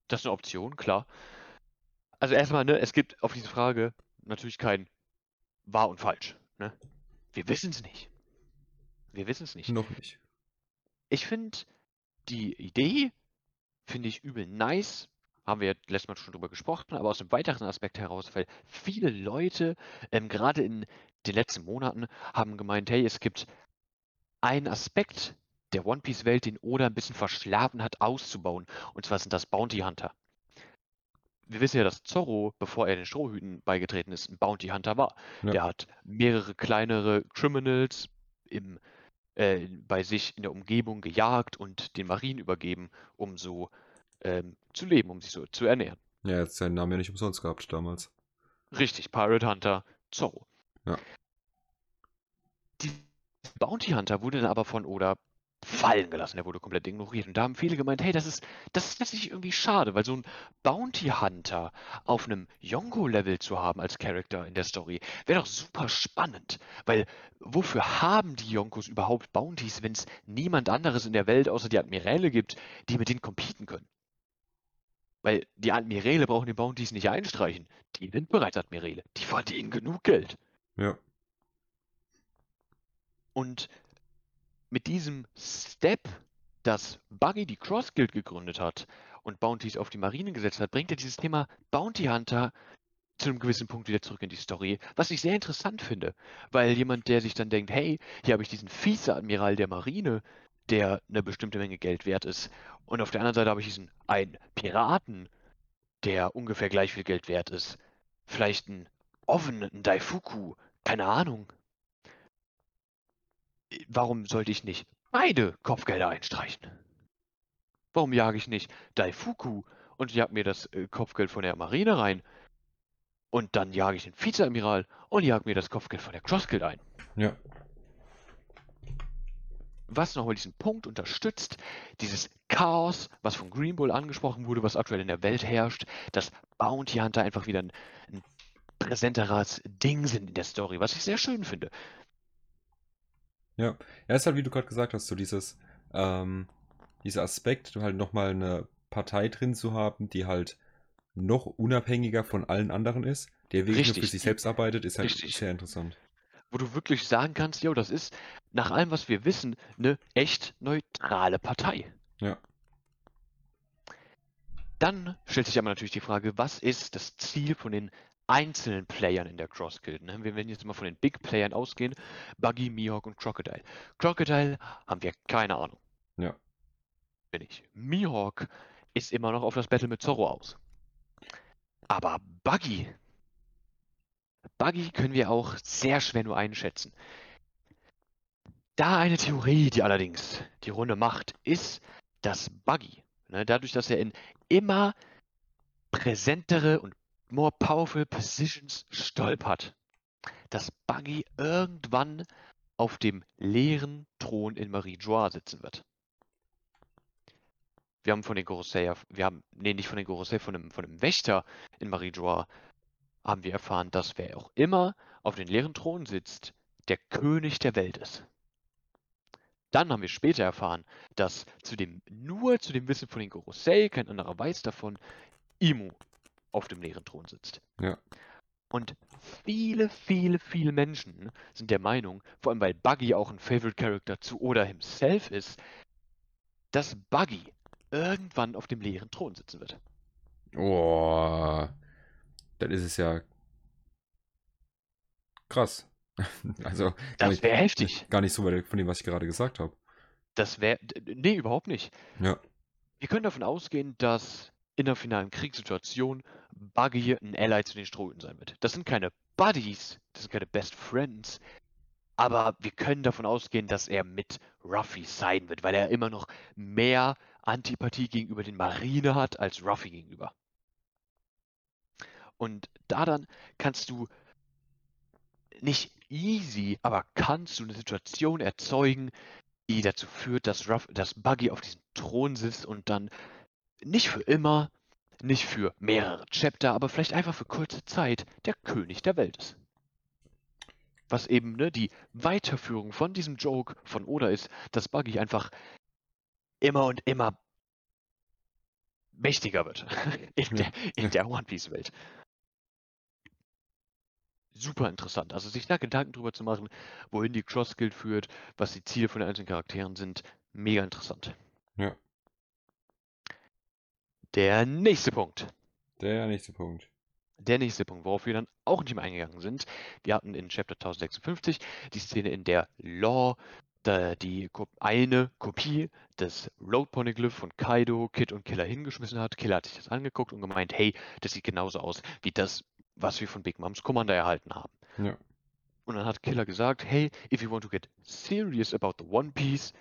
Speaker 2: Das ist eine Option, klar. Also erstmal, ne, es gibt auf diese Frage natürlich kein wahr und falsch. Ne? Wir wissen es nicht. Wir wissen es nicht.
Speaker 1: Noch nicht.
Speaker 2: Ich finde die Idee, finde ich übel nice. Haben wir ja letztes Mal schon drüber gesprochen, aber aus einem weiteren Aspekt heraus, weil viele Leute, ähm, gerade in den letzten Monaten, haben gemeint, hey, es gibt einen Aspekt der One Piece-Welt, den Oda ein bisschen verschlafen hat, auszubauen. Und zwar sind das Bounty Hunter. Wir wissen ja, dass Zorro, bevor er den Strohhüten beigetreten ist, ein Bounty Hunter war.
Speaker 1: Ja.
Speaker 2: Der hat mehrere kleinere Criminals im, äh, bei sich in der Umgebung gejagt und den Marinen übergeben, um so ähm, zu leben, um sich so zu ernähren.
Speaker 1: Ja, er hat seinen Namen ja nicht umsonst gehabt damals.
Speaker 2: Richtig, Pirate Hunter Zorro.
Speaker 1: Ja.
Speaker 2: Die Bounty Hunter wurde dann aber von Oda fallen gelassen, der wurde komplett ignoriert. Und da haben viele gemeint, hey, das ist, das ist tatsächlich irgendwie schade, weil so ein Bounty Hunter auf einem Yonko-Level zu haben als Charakter in der Story, wäre doch super spannend. Weil wofür haben die Yonkos überhaupt Bounties, wenn es niemand anderes in der Welt außer die Admiräle gibt, die mit denen competen können? Weil die Admiräle brauchen die Bounties nicht einstreichen. Die sind bereits Admiräle. Die verdienen genug Geld.
Speaker 1: Ja.
Speaker 2: Und mit diesem Step, dass Buggy die Cross Guild gegründet hat und Bounties auf die Marine gesetzt hat, bringt er dieses Thema Bounty Hunter zu einem gewissen Punkt wieder zurück in die Story, was ich sehr interessant finde, weil jemand, der sich dann denkt, hey, hier habe ich diesen Vizeadmiral der Marine, der eine bestimmte Menge Geld wert ist, und auf der anderen Seite habe ich diesen einen Piraten, der ungefähr gleich viel Geld wert ist, vielleicht ein Oven, ein Daifuku, keine Ahnung. Warum sollte ich nicht beide Kopfgelder einstreichen? Warum jage ich nicht Daifuku und jag mir das äh, Kopfgeld von der Marine rein? Und dann jage ich den Vizeadmiral und jag mir das Kopfgeld von der Cross Guild ein.
Speaker 1: Ja.
Speaker 2: Was nochmal diesen Punkt unterstützt, dieses Chaos, was von Green Bull angesprochen wurde, was aktuell in der Welt herrscht, dass Bounty Hunter einfach wieder ein, ein präsenteres Ding sind in der Story, was ich sehr schön finde.
Speaker 1: Ja, ja, ist halt, wie du gerade gesagt hast, so dieses, ähm, dieser Aspekt, halt nochmal eine Partei drin zu haben, die halt noch unabhängiger von allen anderen ist, der wirklich nur für sich selbst arbeitet, ist halt
Speaker 2: richtig.
Speaker 1: sehr interessant.
Speaker 2: wo du wirklich sagen kannst, jo, das ist nach allem, was wir wissen, eine echt neutrale Partei.
Speaker 1: Ja.
Speaker 2: Dann stellt sich aber natürlich die Frage, was ist das Ziel von den einzelnen Playern in der Cross Guild? Ne? Wir werden jetzt mal von den Big Playern ausgehen, Buggy, Mihawk und Crocodile. Crocodile haben wir keine Ahnung.
Speaker 1: Ja.
Speaker 2: Bin ich. Mihawk ist immer noch auf das Battle mit Zorro aus. Aber Buggy, Buggy können wir auch sehr schwer nur einschätzen. Da eine Theorie, die allerdings die Runde macht, ist, dass Buggy, ne, dadurch, dass er in immer präsentere und more powerful positions stolpert, dass Buggy irgendwann auf dem leeren Thron in Marie Joie sitzen wird. Wir haben von den Gorosei, wir haben, nee, nicht von den Gorosei, von einem, von einem Wächter in Marie Joie haben wir erfahren, dass wer auch immer auf den leeren Thron sitzt, der König der Welt ist. Dann haben wir später erfahren, dass zu dem, nur zu dem Wissen von den Gorosei, kein anderer weiß davon, Imu auf dem leeren Thron sitzt.
Speaker 1: Ja.
Speaker 2: Und viele, viele, viele Menschen sind der Meinung, vor allem weil Buggy auch ein Favorite Character zu Oda himself ist, dass Buggy irgendwann auf dem leeren Thron sitzen wird.
Speaker 1: Oh, dann ist es ja krass. (laughs) Also,
Speaker 2: Das wäre heftig.
Speaker 1: gar nicht so weit von dem, was ich gerade gesagt habe.
Speaker 2: Das wäre. Nee, überhaupt nicht.
Speaker 1: Ja,
Speaker 2: Wir können davon ausgehen, dass in der finalen Kriegssituation Buggy ein Ally zu den Strohhüten sein wird. Das sind keine Buddies, das sind keine Best Friends, aber wir können davon ausgehen, dass er mit Ruffy sein wird, weil er immer noch mehr Antipathie gegenüber den Marine hat als Ruffy gegenüber. Und da dann kannst du nicht easy, aber kannst du eine Situation erzeugen, die dazu führt, dass, Ruff, dass Buggy auf diesem Thron sitzt und dann nicht für immer, nicht für mehrere Chapter, aber vielleicht einfach für kurze Zeit der König der Welt ist. Was eben ne, die Weiterführung von diesem Joke von Oda ist, dass Buggy einfach immer und immer mächtiger wird (laughs) in der, in der One Piece Welt. Super interessant. Also sich da Gedanken drüber zu machen, wohin die Cross Guild führt, was die Ziele von den einzelnen Charakteren sind, mega interessant.
Speaker 1: Ja.
Speaker 2: Der nächste Punkt.
Speaker 1: Der nächste Punkt.
Speaker 2: Der nächste Punkt, worauf wir dann auch nicht mehr eingegangen sind. Wir hatten in Chapter 1056 die Szene, in der Law die eine Kopie des Road Poneglyph von Kaido, Kid und Killer hingeschmissen hat. Killer hat sich das angeguckt und gemeint, hey, das sieht genauso aus wie das, was wir von Big Moms Commander erhalten haben.
Speaker 1: Ja.
Speaker 2: Und dann hat Killer gesagt, hey, if you want to get serious about the One Piece,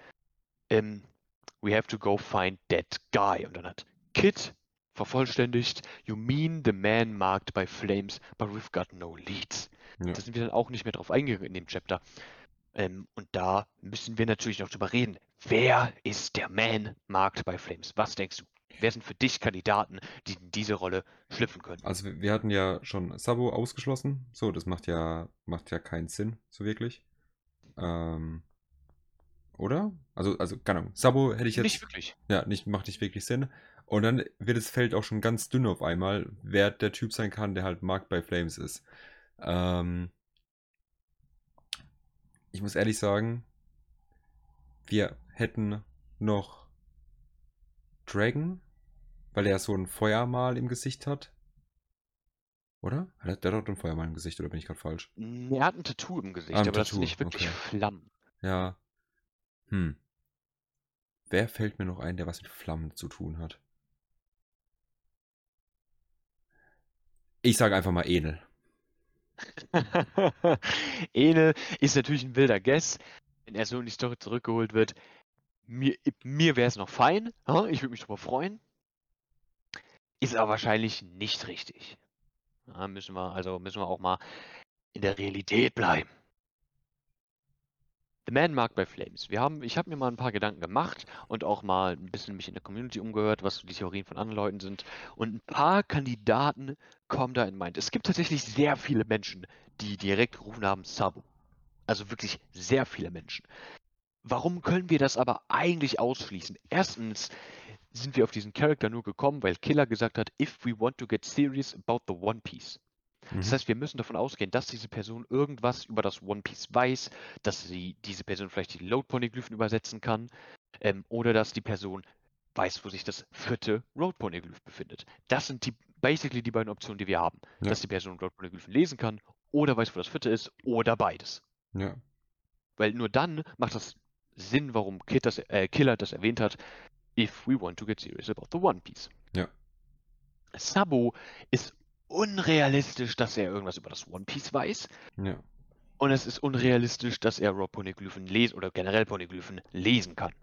Speaker 2: um, we have to go find that guy. Und dann hat Kid vervollständigt, you mean the man marked by flames, but we've got no leads.
Speaker 1: Ja.
Speaker 2: Da sind wir dann auch nicht mehr drauf eingegangen in dem Chapter. Ähm, und da müssen wir natürlich noch drüber reden. Wer ist der Man marked by Flames? Was denkst du? Wer sind für dich Kandidaten, die in diese Rolle schlüpfen können?
Speaker 1: Also wir- hatten ja schon Sabo ausgeschlossen. So, das macht ja, macht ja keinen Sinn, so wirklich. Ähm, oder? Also, also, keine Ahnung. Sabo hätte ich jetzt.
Speaker 2: Nicht wirklich.
Speaker 1: Ja, nicht, macht nicht wirklich Sinn. Und dann wird das Feld auch schon ganz dünn auf einmal, wer der Typ sein kann, der halt Marked by Flames ist. Ähm, ich muss ehrlich sagen, wir hätten noch Dragon, weil er so ein Feuermal im Gesicht hat. Oder? Hat er, der hat doch ein Feuermal im Gesicht, oder bin ich gerade falsch?
Speaker 2: Er hat ein Tattoo im Gesicht,
Speaker 1: Ah,
Speaker 2: aber das ist
Speaker 1: Tattoo,
Speaker 2: nicht wirklich
Speaker 1: okay.
Speaker 2: Flammen.
Speaker 1: Ja. Hm. Wer fällt mir noch ein, der was mit Flammen zu tun hat? Ich sage einfach mal Enel. (laughs)
Speaker 2: Enel ist natürlich ein wilder Guess, wenn er so in die Story zurückgeholt wird. Mir, mir wäre es noch fein, ha? ich würde mich darüber freuen. Ist aber wahrscheinlich nicht richtig. Ja, müssen wir, also müssen wir auch mal in der Realität bleiben. The Man Marked by Flames. Wir haben, ich habe mir mal ein paar Gedanken gemacht und auch mal ein bisschen mich in der Community umgehört, was die Theorien von anderen Leuten sind. Und ein paar Kandidaten kommen da in Mind. Es gibt tatsächlich sehr viele Menschen, die direkt gerufen haben, Sabu. Also wirklich sehr viele Menschen. Warum können wir das aber eigentlich ausschließen? Erstens sind wir auf diesen Charakter nur gekommen, weil Killer gesagt hat, if we want to get serious about the One Piece. Das
Speaker 1: Mhm.
Speaker 2: heißt, wir müssen davon ausgehen, dass diese Person irgendwas über das One Piece weiß, dass sie diese Person vielleicht die Load-Poneglyphen übersetzen kann ähm, oder dass die Person weiß, wo sich das vierte Road-Poneglyph befindet. Das sind die basically die beiden Optionen, die wir haben.
Speaker 1: Ja.
Speaker 2: Dass die Person Road-Poneglyphen lesen kann oder weiß, wo das vierte ist oder beides.
Speaker 1: Ja.
Speaker 2: Weil nur dann macht das Sinn, warum Kid das, äh, Killer das erwähnt hat, if we want to get serious about the One Piece.
Speaker 1: Ja.
Speaker 2: Sabo ist unrealistisch, dass er irgendwas über das One Piece weiß.
Speaker 1: Ja.
Speaker 2: Und es ist unrealistisch, dass er Raw Poneglyphen lesen oder generell Poneglyphen lesen kann.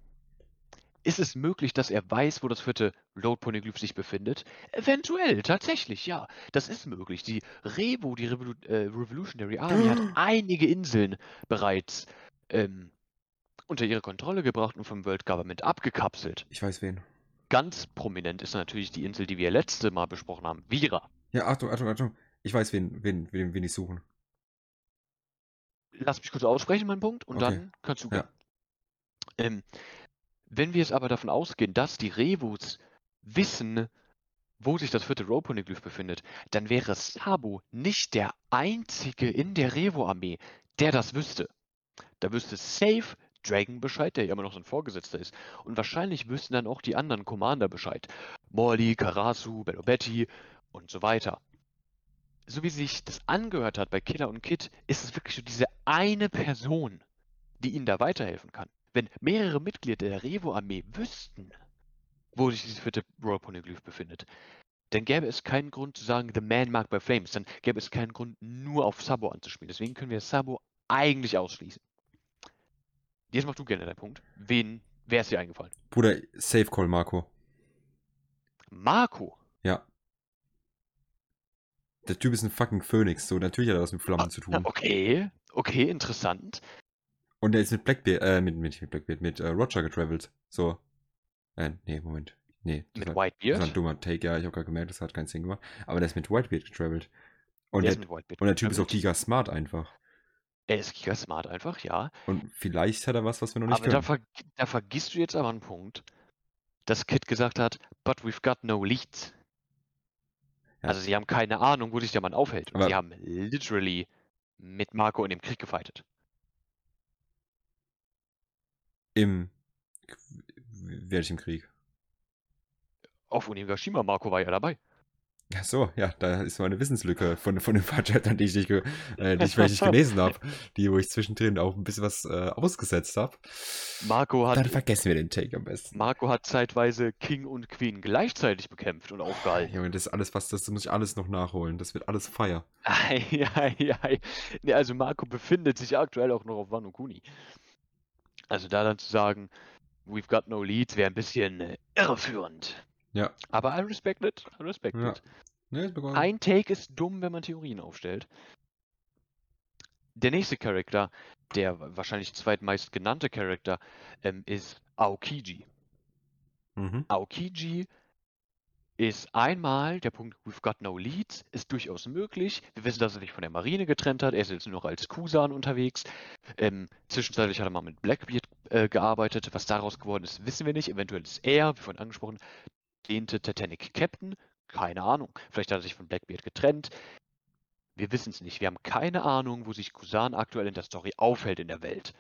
Speaker 2: Ist es möglich, dass er weiß, wo das vierte Road Poneglyph sich befindet? Eventuell, tatsächlich, ja. Das ist möglich. Die Revo, die Revolu äh, Revolutionary Army, hat (gasps) einige Inseln bereits ähm, unter ihre Kontrolle gebracht und vom World Government abgekapselt.
Speaker 1: Ich weiß wen.
Speaker 2: Ganz prominent ist natürlich die Insel, die wir letzte Mal besprochen haben, Vira.
Speaker 1: Ja, Achtung, Achtung, Achtung. Ich weiß, wen, wen, wen, wen ich suchen.
Speaker 2: Lass mich kurz aussprechen, meinen Punkt, und
Speaker 1: Okay.
Speaker 2: dann kannst du
Speaker 1: Ja.
Speaker 2: gehen. Ähm, wenn wir jetzt aber davon ausgehen, dass die Revus wissen, wo sich das vierte Roponeglyph befindet, dann wäre Sabo nicht der einzige in der Revo-Armee, der das wüsste. Da wüsste safe Dragon Bescheid, der ja immer noch sein Vorgesetzter ist. Und wahrscheinlich wüssten dann auch die anderen Commander Bescheid. Morley, Karasu, Bellobetti und so weiter. So wie sich das angehört hat bei Killer und Kid, ist es wirklich so diese eine Person, die ihnen da weiterhelfen kann. Wenn mehrere Mitglieder der Revo-Armee wüssten, wo sich dieses vierte Royal Poneglyph befindet, dann gäbe es keinen Grund zu sagen, The Man Marked by Flames. Dann gäbe es keinen Grund, nur auf Sabo anzuspielen. Deswegen können wir Sabo eigentlich ausschließen. Jetzt mach du gerne deinen Punkt. Wen, wer ist dir eingefallen?
Speaker 1: Bruder, Safe Call Marco.
Speaker 2: Marco.
Speaker 1: Der Typ ist ein fucking Phönix, so natürlich hat er was mit Flammen zu tun.
Speaker 2: Okay, okay, interessant.
Speaker 1: Und er ist mit Blackbeard, äh, mit, mit, Blackbeard, mit äh, Roger getravelt. So. Äh, nee, Moment. Nee.
Speaker 2: Mit
Speaker 1: war, das war ein
Speaker 2: Whitebeard.
Speaker 1: dummer Take, ja, ich habe gerade gemerkt, das hat keinen Sinn gemacht. Aber der ist mit Whitebeard getravelt. Und
Speaker 2: Der
Speaker 1: der,
Speaker 2: Whitebeard
Speaker 1: und der Typ ist auch giga smart einfach.
Speaker 2: Er ist giga smart einfach, ja.
Speaker 1: Und vielleicht hat er was, was wir noch nicht
Speaker 2: Aber da,
Speaker 1: können.
Speaker 2: ver da vergisst du jetzt aber einen Punkt, dass Kid gesagt hat, but we've got no leads.
Speaker 1: Ja.
Speaker 2: Also sie haben keine Ahnung, wo sich der Mann aufhält. Und
Speaker 1: Aber-
Speaker 2: sie haben literally mit Marco in dem Krieg gefightet.
Speaker 1: Im welchem Krieg?
Speaker 2: Auf Unigashima, Marco war ja dabei.
Speaker 1: Ach so, ja, da ist mal eine Wissenslücke von, von den paar Chaptern, die ich nicht, äh, die ich vielleicht nicht gelesen habe, die, wo ich zwischendrin auch ein bisschen was äh, ausgesetzt habe.
Speaker 2: Marco hat,
Speaker 1: Dann vergessen wir den Take am besten.
Speaker 2: Marco hat zeitweise King und Queen gleichzeitig bekämpft und aufgehalten.
Speaker 1: Junge, das ist alles was, das muss ich alles noch nachholen. Das wird alles Feier.
Speaker 2: Ei, ei, ei. Nee, also Marco befindet sich aktuell auch noch auf Wano Kuni. Also da dann zu sagen, we've got no leads, wäre ein bisschen irreführend.
Speaker 1: Ja.
Speaker 2: Aber I respect it. I respect
Speaker 1: Ja.
Speaker 2: it.
Speaker 1: Ne, ist begonnen.
Speaker 2: Ein Take ist dumm, wenn man Theorien aufstellt. Der nächste Charakter, der wa- wahrscheinlich zweitmeist genannte Charakter, ähm, ist Aokiji.
Speaker 1: Mhm.
Speaker 2: Aokiji ist einmal der Punkt, we've got no leads, ist durchaus möglich. Wir wissen, dass er sich von der Marine getrennt hat. Er ist jetzt nur noch als Kusan unterwegs. Ähm, zwischenzeitlich hat er mal mit Blackbeard äh, gearbeitet. Was daraus geworden ist, wissen wir nicht. Eventuell ist er, wie vorhin angesprochen, dehnte Titanic Captain. Keine Ahnung. Vielleicht hat er sich von Blackbeard getrennt. Wir wissen es nicht. Wir haben keine Ahnung, wo sich Kusan aktuell in der Story aufhält in der Welt.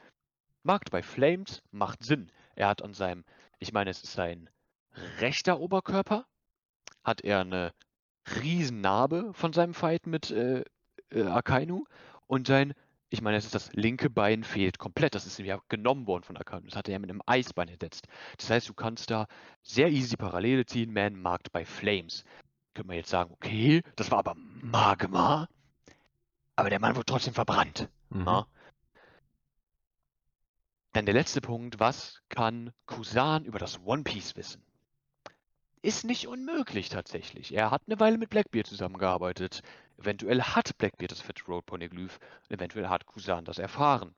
Speaker 2: Markt bei Flames macht Sinn. Er hat an seinem, ich meine, es ist sein rechter Oberkörper, hat er eine Riesennarbe von seinem Fight mit äh, äh, Akainu und sein, ich meine, es ist das linke Bein fehlt komplett. Das ist ihm ja genommen worden von Akainu. Das hat er ja mit einem Eisbein ersetzt. Das heißt, du kannst da sehr easy Parallele ziehen. Man markt bei Flames. Könnte man jetzt sagen, okay, das war aber Magma. Aber der Mann wurde trotzdem verbrannt.
Speaker 1: Mhm.
Speaker 2: Na? Dann der letzte Punkt, was kann Kusan über das One Piece wissen? Ist nicht unmöglich tatsächlich. Er hat eine Weile mit Blackbeard zusammengearbeitet. Eventuell hat Blackbeard das Fett Road Poneglyph und eventuell hat Kusan das erfahren.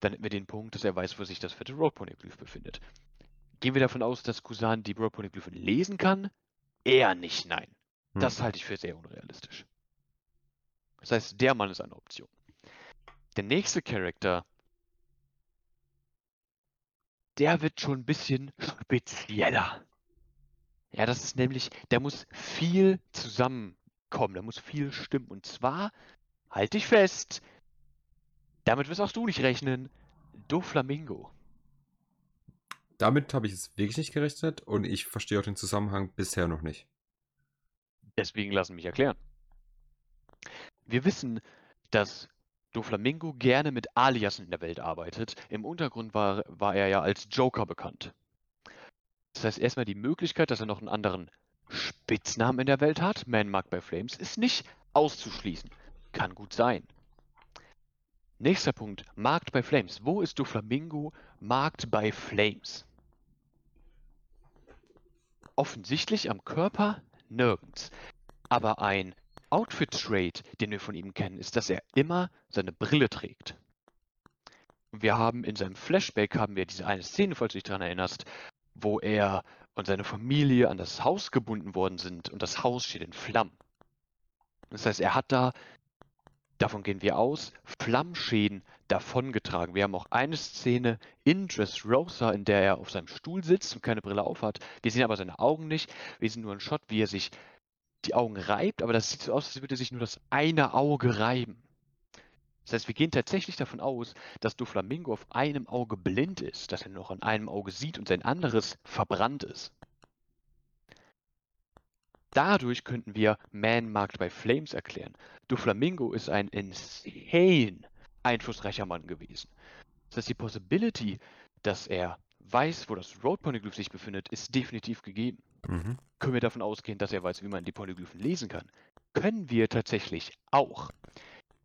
Speaker 2: Dann hätten wir den Punkt, dass er weiß, wo sich das fette Road Poneglyph befindet. Gehen wir davon aus, dass Kusan die Road Poneglyphen lesen kann? Eher nicht, nein.
Speaker 1: Hm.
Speaker 2: Das halte ich für sehr unrealistisch. Das heißt, der Mann ist eine Option. Der nächste Charakter, der wird schon ein bisschen spezieller. Ja, das ist nämlich, der muss viel zusammenkommen, der muss viel stimmen. Und zwar, halt dich fest, damit wirst auch du nicht rechnen, Doflamingo.
Speaker 1: Damit habe ich es wirklich nicht gerechnet und ich verstehe auch den Zusammenhang bisher noch nicht.
Speaker 2: Deswegen lassen mich erklären. Wir wissen, dass Doflamingo gerne mit Aliasen in der Welt arbeitet. Im Untergrund war, war er ja als Joker bekannt. Das heißt, erstmal die Möglichkeit, dass er noch einen anderen Spitznamen in der Welt hat, Man Mark by Flames, ist nicht auszuschließen. Kann gut sein. Nächster Punkt, Markt bei Flames. Wo ist Doflamingo Markt bei Flames? Offensichtlich am Körper nirgends. Aber ein Outfit-Trade, den wir von ihm kennen, ist, dass er immer seine Brille trägt. Wir haben in seinem Flashback haben wir diese eine Szene, falls du dich daran erinnerst, wo er und seine Familie an das Haus gebunden worden sind und das Haus steht in Flammen. Das heißt, er hat da, davon gehen wir aus, Flammschäden davongetragen. Wir haben auch eine Szene in Dressrosa, in der er auf seinem Stuhl sitzt und keine Brille aufhat. Wir sehen aber seine Augen nicht. Wir sehen nur einen Shot, wie er sich die Augen reibt, aber das sieht so aus, als würde er sich nur das eine Auge reiben. Das heißt, wir gehen tatsächlich davon aus, dass Doflamingo auf einem Auge blind ist, dass er nur noch an einem Auge sieht und sein anderes verbrannt ist. Dadurch könnten wir Man Marked by Flames erklären. Doflamingo ist ein insane einflussreicher Mann gewesen. Das heißt, die Possibility, dass er weiß, wo das Road Poneglyph sich befindet, ist definitiv gegeben.
Speaker 1: Mhm.
Speaker 2: Können wir davon ausgehen, dass er weiß, wie man die Polyglyphen lesen kann? Können wir tatsächlich auch.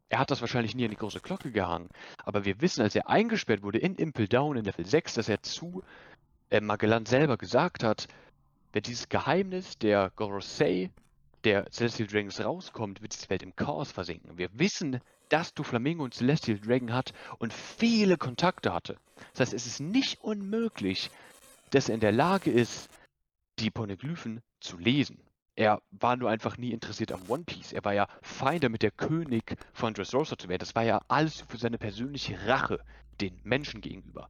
Speaker 2: Er hat das wahrscheinlich nie an die große Glocke gehangen, aber wir wissen, als er eingesperrt wurde in Impel Down in Level 6, dass er zu äh, Magellan selber gesagt hat, wer dieses Geheimnis der Gorosei der Celestial Dragons rauskommt, wird die Welt im Chaos versinken. Wir wissen, dass du Flamingo und Celestial Dragon hat und viele Kontakte hatte. Das heißt, es ist nicht unmöglich, dass er in der Lage ist, die Poneglyphen zu lesen. Er war nur einfach nie interessiert am One Piece. Er war ja fein damit, der König von Dressrosa zu werden. Das war ja alles für seine persönliche Rache den Menschen gegenüber.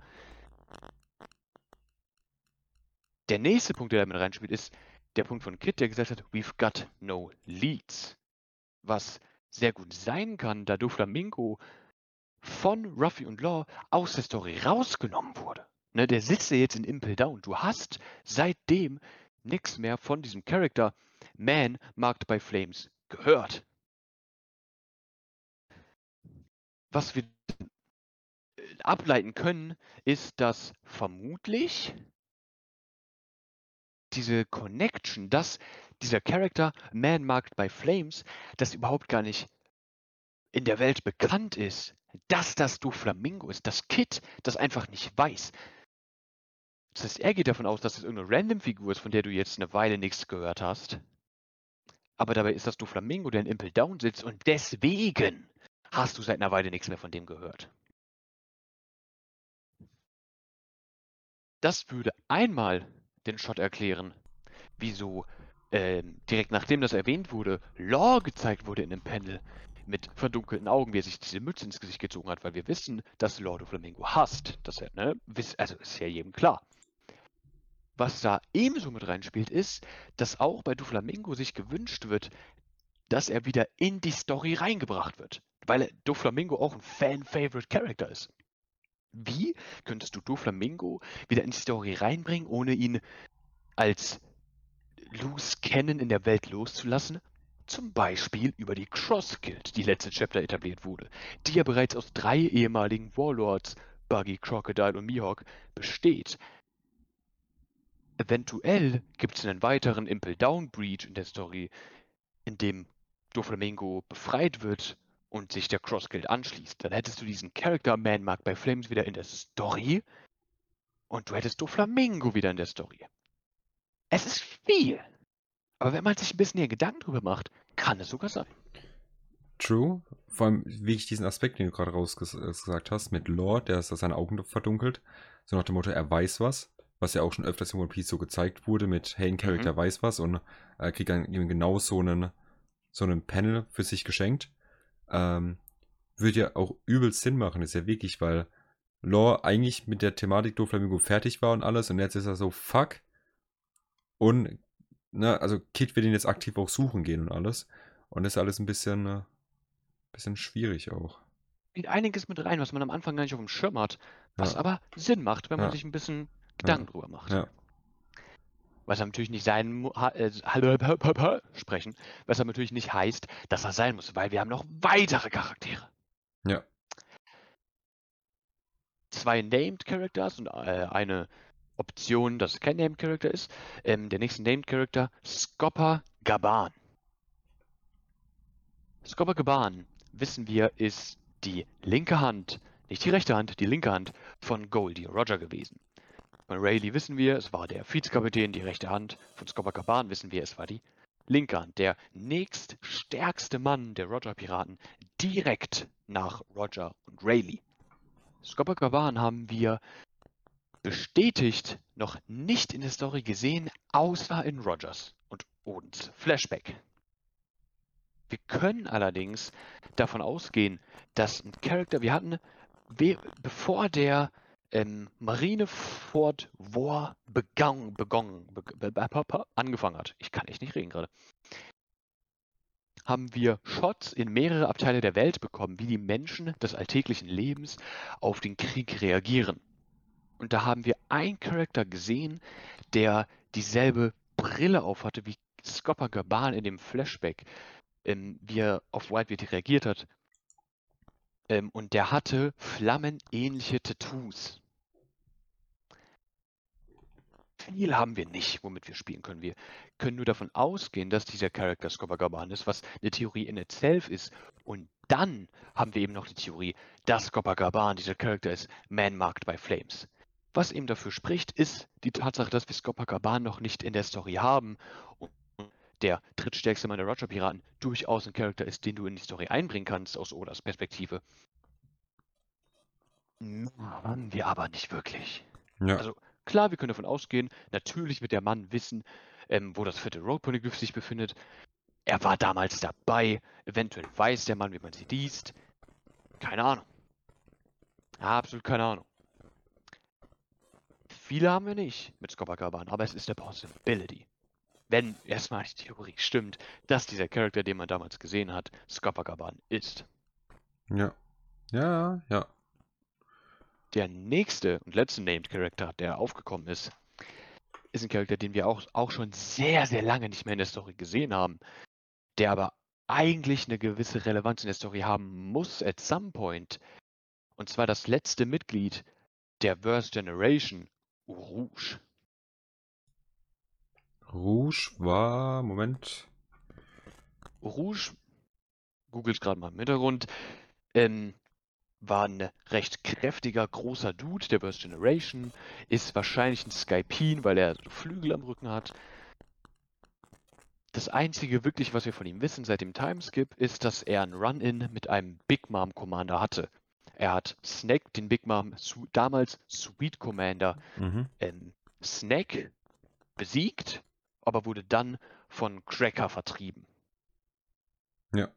Speaker 2: Der nächste Punkt, der damit reinspielt, ist der Punkt von Kit, der gesagt hat, we've got no leads. Was sehr gut sein kann, da Doflamingo von Ruffy und Law aus der Story rausgenommen wurde. Ne, der sitzt ja jetzt in Impel Down. Du hast seitdem nichts mehr von diesem Charakter Man Marked by Flames gehört. Was wir ableiten können, ist, dass vermutlich diese Connection, dass dieser Charakter Man Marked by Flames, das überhaupt gar nicht in der Welt bekannt ist, dass das Doflamingo ist, das Kid das einfach nicht weiß. Das heißt, er geht davon aus, dass es irgendeine Random-Figur ist, von der du jetzt eine Weile nichts gehört hast. Aber dabei ist das Doflamingo, der in Impel Down sitzt und deswegen hast du seit einer Weile nichts mehr von dem gehört. Das würde einmal den Shot erklären, wieso ähm, direkt nachdem das erwähnt wurde, Law gezeigt wurde in dem Panel mit verdunkelten Augen, wie er sich diese Mütze ins Gesicht gezogen hat, weil wir wissen, dass Lord of Flamingo hasst. Das er, ne, also ist ja jedem klar. Was da ebenso mit reinspielt, ist, dass auch bei Doflamingo sich gewünscht wird, dass er wieder in die Story reingebracht wird. Weil Doflamingo auch ein Fan-Favorite Character ist. Wie könntest du Doflamingo wieder in die Story reinbringen, ohne ihn als Loose Cannon in der Welt loszulassen? Zum Beispiel über die Cross Guild, die letzte Chapter etabliert wurde, die ja bereits aus drei ehemaligen Warlords, Buggy, Crocodile und Mihawk, besteht. Eventuell gibt es einen weiteren Impel Down Breach in der Story, in dem Doflamingo befreit wird und sich der Cross Guild anschließt, dann hättest du diesen Character Man Mark bei Flames wieder in der Story und du hättest Doflamingo wieder in der Story. Es ist viel. Aber wenn man sich ein bisschen hier Gedanken drüber macht, kann es sogar sein.
Speaker 1: True. Vor allem, wie ich diesen Aspekt, den du gerade rausgesagt hast, mit Lore, der seine Augen verdunkelt. So nach dem Motto, er weiß was. Was ja auch schon öfters in One Piece so gezeigt wurde, mit Hey, ein Charakter mhm. weiß was und äh, kriegt dann eben genau so einen, so einen Panel für sich geschenkt. Ähm, würde ja auch übel Sinn machen, ist ja wirklich, weil Lore eigentlich mit der Thematik Doflamingo fertig war und alles und jetzt ist er so, fuck. Und, ne, also Kid will ihn jetzt aktiv auch suchen gehen und alles. Und das ist alles ein bisschen, äh, bisschen schwierig auch.
Speaker 2: Geht einiges mit rein, was man am Anfang gar nicht auf dem Schirm hat, was ja. aber Sinn macht, wenn man sich ein bisschen Gedanken ja. drüber macht. Ja was natürlich nicht sein muss, äh, sprechen, was natürlich nicht heißt, dass er sein muss, weil wir haben noch weitere Charaktere.
Speaker 1: Ja.
Speaker 2: Zwei Named Characters und äh, eine Option, dass es kein Named Character ist. Ähm, der nächste Named Character, Scopper Gaban. Scopper Gaban, wissen wir, ist die linke Hand, nicht die rechte Hand, die linke Hand von Goldie Roger gewesen. Von Rayleigh wissen wir, es war der Vizekapitän, die rechte Hand. Von Scopa wissen wir, es war die linke Hand. Der nächststärkste Mann der Roger-Piraten direkt nach Roger und Rayleigh. Scopa haben wir bestätigt noch nicht in der Story gesehen, außer in Rogers und Odins Flashback. Wir können allerdings davon ausgehen, dass ein Charakter, wir hatten, bevor der ähm, Marineford War begangen, begonnen, be angefangen hat, ich kann echt nicht reden gerade, haben wir Shots in mehrere Abteile der Welt bekommen, wie die Menschen des alltäglichen Lebens auf den Krieg reagieren. Und da haben wir einen Charakter gesehen, der dieselbe Brille aufhatte wie Scopper Gaban in dem Flashback, ähm, wie er auf Whitebeard reagiert hat ähm, und der hatte flammenähnliche Tattoos. Viel haben wir nicht, womit wir spielen können. Wir können nur davon ausgehen, dass dieser Charakter Scopagaban ist, was eine Theorie in itself ist. Und dann haben wir eben noch die Theorie, dass Scopagaban dieser Charakter ist, man-marked by Flames. Was eben dafür spricht, ist die Tatsache, dass wir Scopagaban noch nicht in der Story haben und der drittstärkste Mann der Roger-Piraten, durchaus ein Charakter ist, den du in die Story einbringen kannst, aus Odas Perspektive. Machen wir aber nicht wirklich.
Speaker 1: Ja.
Speaker 2: Also klar, wir können davon ausgehen, natürlich wird der Mann wissen, ähm, wo das vierte Road Poneglyph sich befindet. Er war damals dabei, eventuell weiß der Mann, wie man sie liest. Keine Ahnung. Absolut keine Ahnung. Viele haben wir nicht mit Skopakaban, aber es ist eine Possibility. Wenn erstmal die Theorie stimmt, dass dieser Charakter, den man damals gesehen hat, Skopakaban ist.
Speaker 1: Ja. Ja, ja.
Speaker 2: Der nächste und letzte Named Character, der aufgekommen ist, ist ein Charakter, den wir auch, auch schon sehr, sehr lange nicht mehr in der Story gesehen haben, der aber eigentlich eine gewisse Relevanz in der Story haben muss at some point. Und zwar das letzte Mitglied der Verse Generation, Rouge.
Speaker 1: Rouge war, Moment.
Speaker 2: Rouge, googelt gerade mal im Hintergrund, ähm, war ein recht kräftiger, großer Dude der Burst Generation, ist wahrscheinlich ein Skypien, weil er so Flügel am Rücken hat. Das einzige wirklich, was wir von ihm wissen seit dem Timeskip, ist, dass er ein Run-In mit einem Big Mom Commander hatte. Er hat Snack, den Big Mom, damals Sweet Commander,
Speaker 1: Mhm.
Speaker 2: ähm, Snack besiegt, aber wurde dann von Cracker vertrieben.
Speaker 1: Ja.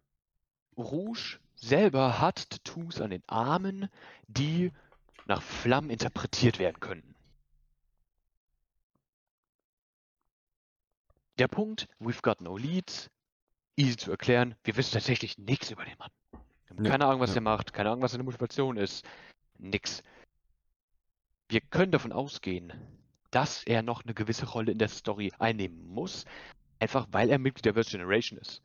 Speaker 2: Rouge selber hat Tattoos an den Armen, die nach Flammen interpretiert werden könnten. Der Punkt, we've got no leads, easy zu erklären, wir wissen tatsächlich nichts über den Mann. Wir haben
Speaker 1: Ja,
Speaker 2: keine Ahnung, was
Speaker 1: ja.
Speaker 2: er macht, keine Ahnung, was seine Motivation ist. Nix. Wir können davon ausgehen, dass er noch eine gewisse Rolle in der Story einnehmen muss, einfach weil er Mitglied der Verse Generation ist.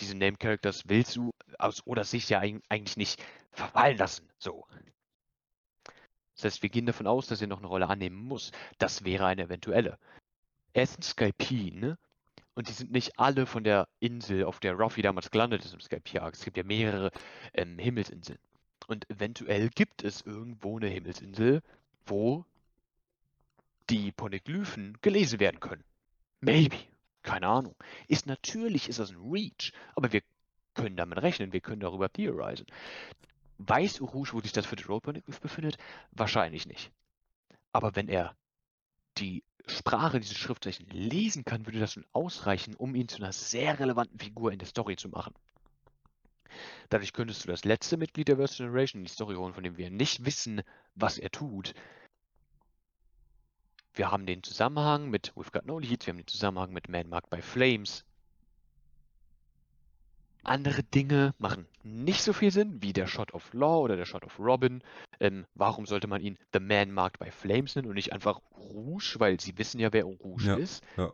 Speaker 2: Diese Name Characters willst du aus oder Sicht ja eig- eigentlich nicht verfallen lassen. So. Das heißt, wir gehen davon aus, dass er noch eine Rolle annehmen muss. Das wäre eine eventuelle. Er ist ein Skypien und die sind nicht alle von der Insel, auf der Ruffy damals gelandet ist im Skypiea. Es gibt ja mehrere ähm, Himmelsinseln. Und eventuell gibt es irgendwo eine Himmelsinsel, wo die Poneglyphen gelesen werden können. Maybe. Keine Ahnung. Ist natürlich ist das ein Reach, aber wir können damit rechnen, wir können darüber theorisen. Weiß Urush, wo sich das für die Road Poneglyph befindet? Wahrscheinlich nicht. Aber wenn er die Sprache dieses Schriftzeichen lesen kann, würde das schon ausreichen, um ihn zu einer sehr relevanten Figur in der Story zu machen. Dadurch könntest du das letzte Mitglied der Verse Generation in die Story holen, von dem wir nicht wissen, was er tut. Wir haben den Zusammenhang mit We've Got No Leads, wir haben den Zusammenhang mit Man Marked by Flames. Andere Dinge machen nicht so viel Sinn, wie der Shot of Law oder der Shot of Robin. Ähm, warum sollte man ihn The Man Marked by Flames nennen und nicht einfach Rouge, weil sie wissen ja, wer Rouge
Speaker 1: Ja.
Speaker 2: ist.
Speaker 1: Ja.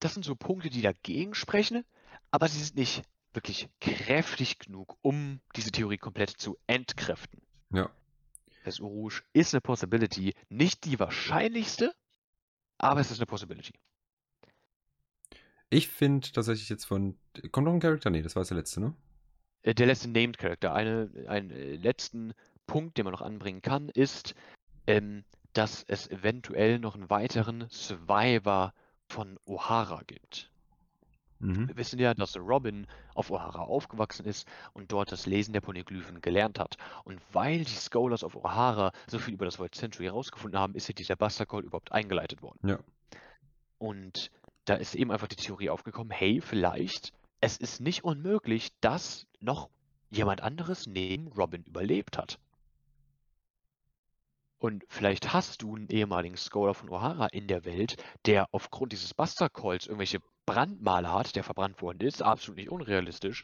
Speaker 2: Das sind so Punkte, die dagegen sprechen, aber sie sind nicht wirklich kräftig genug, um diese Theorie komplett zu entkräften.
Speaker 1: Ja.
Speaker 2: Das Rouge ist eine Possibility, nicht die wahrscheinlichste, aber es ist eine Possibility.
Speaker 1: Ich finde tatsächlich jetzt von. Kommt noch ein Charakter? Nee, das war der letzte, ne?
Speaker 2: Äh, Der letzte Named Character, eine, einen äh, letzten Punkt, den man noch anbringen kann, ist, ähm, dass es eventuell noch einen weiteren Survivor von O'Hara gibt.
Speaker 1: Mhm.
Speaker 2: Wir wissen ja, dass Robin auf O'Hara aufgewachsen ist und dort das Lesen der Poneglyphen gelernt hat. Und weil die Scholars auf O'Hara so viel über das World Century herausgefunden haben, ist ja dieser Buster Call überhaupt eingeleitet worden.
Speaker 1: Ja.
Speaker 2: Und da ist eben einfach die Theorie aufgekommen, hey, vielleicht, es ist nicht unmöglich, dass noch jemand anderes neben Robin überlebt hat. Und vielleicht hast du einen ehemaligen Scholar von O'Hara in der Welt, der aufgrund dieses Buster Calls irgendwelche Brandmale hat, der verbrannt worden ist, absolut nicht unrealistisch.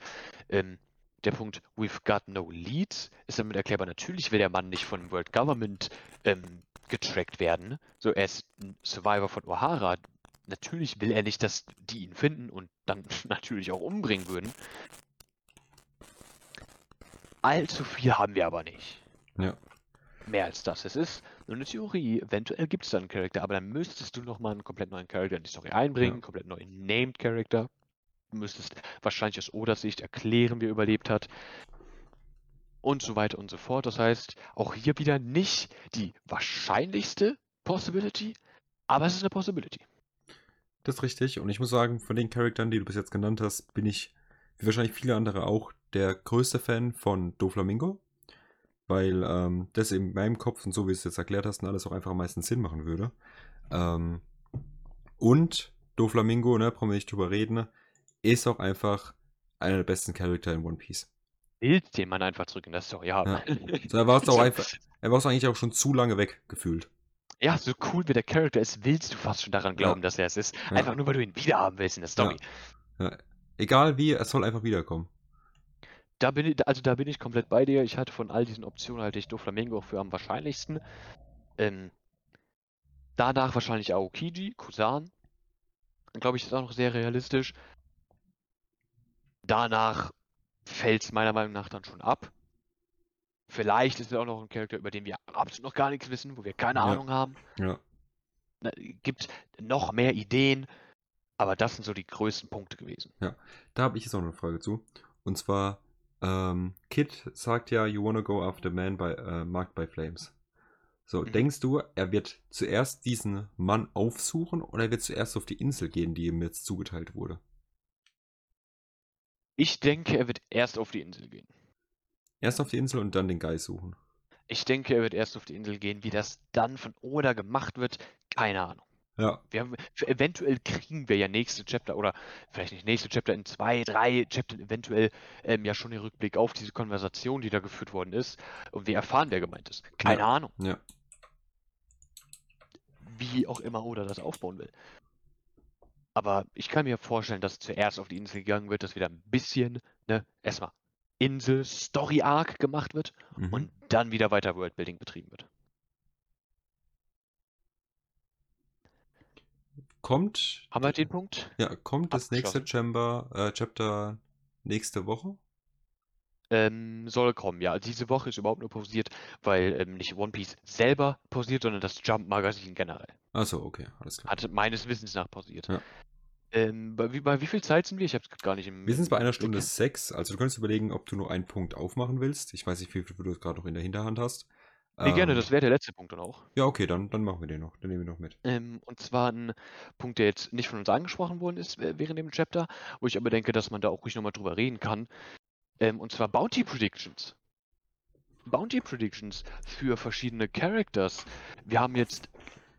Speaker 2: Ähm, der Punkt, we've got no leads, ist damit erklärbar. Natürlich will der Mann nicht von World Government ähm, getrackt werden. So, er ist ein Survivor von O'Hara. Natürlich will er nicht, dass die ihn finden und dann (laughs) natürlich auch umbringen würden. Allzu viel haben wir aber nicht.
Speaker 1: Ja.
Speaker 2: Mehr als das. Es ist nur eine Theorie. Eventuell gibt es da einen Charakter, aber dann müsstest du nochmal einen komplett neuen Charakter in die Story einbringen,
Speaker 1: Ja.
Speaker 2: komplett neuen Named Character. Du müsstest wahrscheinlich aus Odas Sicht erklären, wie er überlebt hat. Und so weiter und so fort. Das heißt, auch hier wieder nicht die wahrscheinlichste Possibility, aber es ist eine Possibility.
Speaker 1: das ist richtig. Und ich muss sagen, von den Charakteren, die du bis jetzt genannt hast, bin ich, wie wahrscheinlich viele andere auch, der größte Fan von Doflamingo. Weil ähm, das in meinem Kopf und so wie du es jetzt erklärt hast, und alles auch einfach am meisten Sinn machen würde. Ähm, und Doflamingo, ne, brauchen wir nicht drüber reden, ist auch einfach einer der besten Charakter in One Piece.
Speaker 2: Willst den Mann einfach zurück in das Story haben.
Speaker 1: Ja. So, (laughs) (laughs) er war es auch einfach, er war es eigentlich auch schon zu lange weg gefühlt.
Speaker 2: Ja, so cool wie der Charakter ist, willst du fast schon daran glauben,
Speaker 1: Ja.
Speaker 2: dass er es ist.
Speaker 1: Ja.
Speaker 2: Einfach nur, weil du ihn wiederhaben willst in der Story.
Speaker 1: Ja. Egal wie, er soll einfach wiederkommen.
Speaker 2: Da bin ich, also da bin ich komplett bei dir. Ich hatte von all diesen Optionen halte ich Doflamingo für am wahrscheinlichsten. Ähm, danach wahrscheinlich Aokiji, Kusan. Glaube ich, ist auch noch sehr realistisch. Danach fällt es meiner Meinung nach dann schon ab. Vielleicht ist es auch noch ein Charakter, über den wir absolut noch gar nichts wissen, wo wir keine
Speaker 1: Ja.
Speaker 2: Ahnung haben.
Speaker 1: Ja.
Speaker 2: Na, Gibt noch mehr Ideen, aber das sind so die größten Punkte gewesen.
Speaker 1: Da habe ich jetzt auch noch eine Frage zu. Und zwar, ähm, Kid sagt ja, you wanna go after man by, äh, marked by flames. So,
Speaker 2: Mhm.
Speaker 1: denkst du, er wird zuerst diesen Mann aufsuchen oder er wird zuerst auf die Insel gehen, die ihm jetzt zugeteilt wurde?
Speaker 2: Ich denke, er wird erst auf die Insel gehen.
Speaker 1: Erst auf die Insel und dann den Guy suchen.
Speaker 2: Ich denke, er wird erst auf die Insel gehen. Wie das dann von Oda gemacht wird, keine Ahnung.
Speaker 1: Ja,
Speaker 2: Wir haben, eventuell kriegen wir ja nächste Chapter oder vielleicht nicht nächste Chapter, in zwei, drei Chaptern eventuell ähm, ja schon den Rückblick auf diese Konversation, die da geführt worden ist. Und wir erfahren, wer gemeint ist. Keine
Speaker 1: Ja.
Speaker 2: Ahnung,
Speaker 1: ja.
Speaker 2: wie auch immer Oda das aufbauen will. Aber ich kann mir vorstellen, dass zuerst auf die Insel gegangen wird, dass wieder ein bisschen, ne, erstmal Insel, Story Arc gemacht wird
Speaker 1: Mhm.
Speaker 2: und dann wieder weiter Worldbuilding betrieben wird.
Speaker 1: Kommt,
Speaker 2: Haben wir den Punkt?
Speaker 1: ja, kommt das nächste? Chamber, äh, Chapter nächste Woche?
Speaker 2: Ähm, soll kommen, ja. Diese Woche ist überhaupt nur pausiert, weil ähm, nicht One Piece selber pausiert, sondern das Jump-Magazin generell.
Speaker 1: Achso, okay, alles klar.
Speaker 2: Hat meines Wissens nach pausiert.
Speaker 1: Ja.
Speaker 2: Ähm, bei, wie, bei wie viel Zeit sind wir? Ich habe es gar nicht im
Speaker 1: Wir sind bei einer
Speaker 2: Blick.
Speaker 1: Stunde sechs, also du könntest überlegen, ob du nur einen Punkt aufmachen willst. Ich weiß nicht, wie viel du gerade noch in der Hinterhand hast.
Speaker 2: Nee, gerne,
Speaker 1: Ähm,
Speaker 2: das wäre der letzte Punkt dann auch.
Speaker 1: Ja, okay, dann, dann machen wir den noch. Den nehmen wir noch mit.
Speaker 2: Ähm, und zwar ein Punkt, der jetzt nicht von uns angesprochen worden ist äh, während dem Chapter, wo ich aber denke, dass man da auch ruhig nochmal drüber reden kann. Ähm, und zwar Bounty Predictions. Bounty Predictions für verschiedene Characters. Wir haben jetzt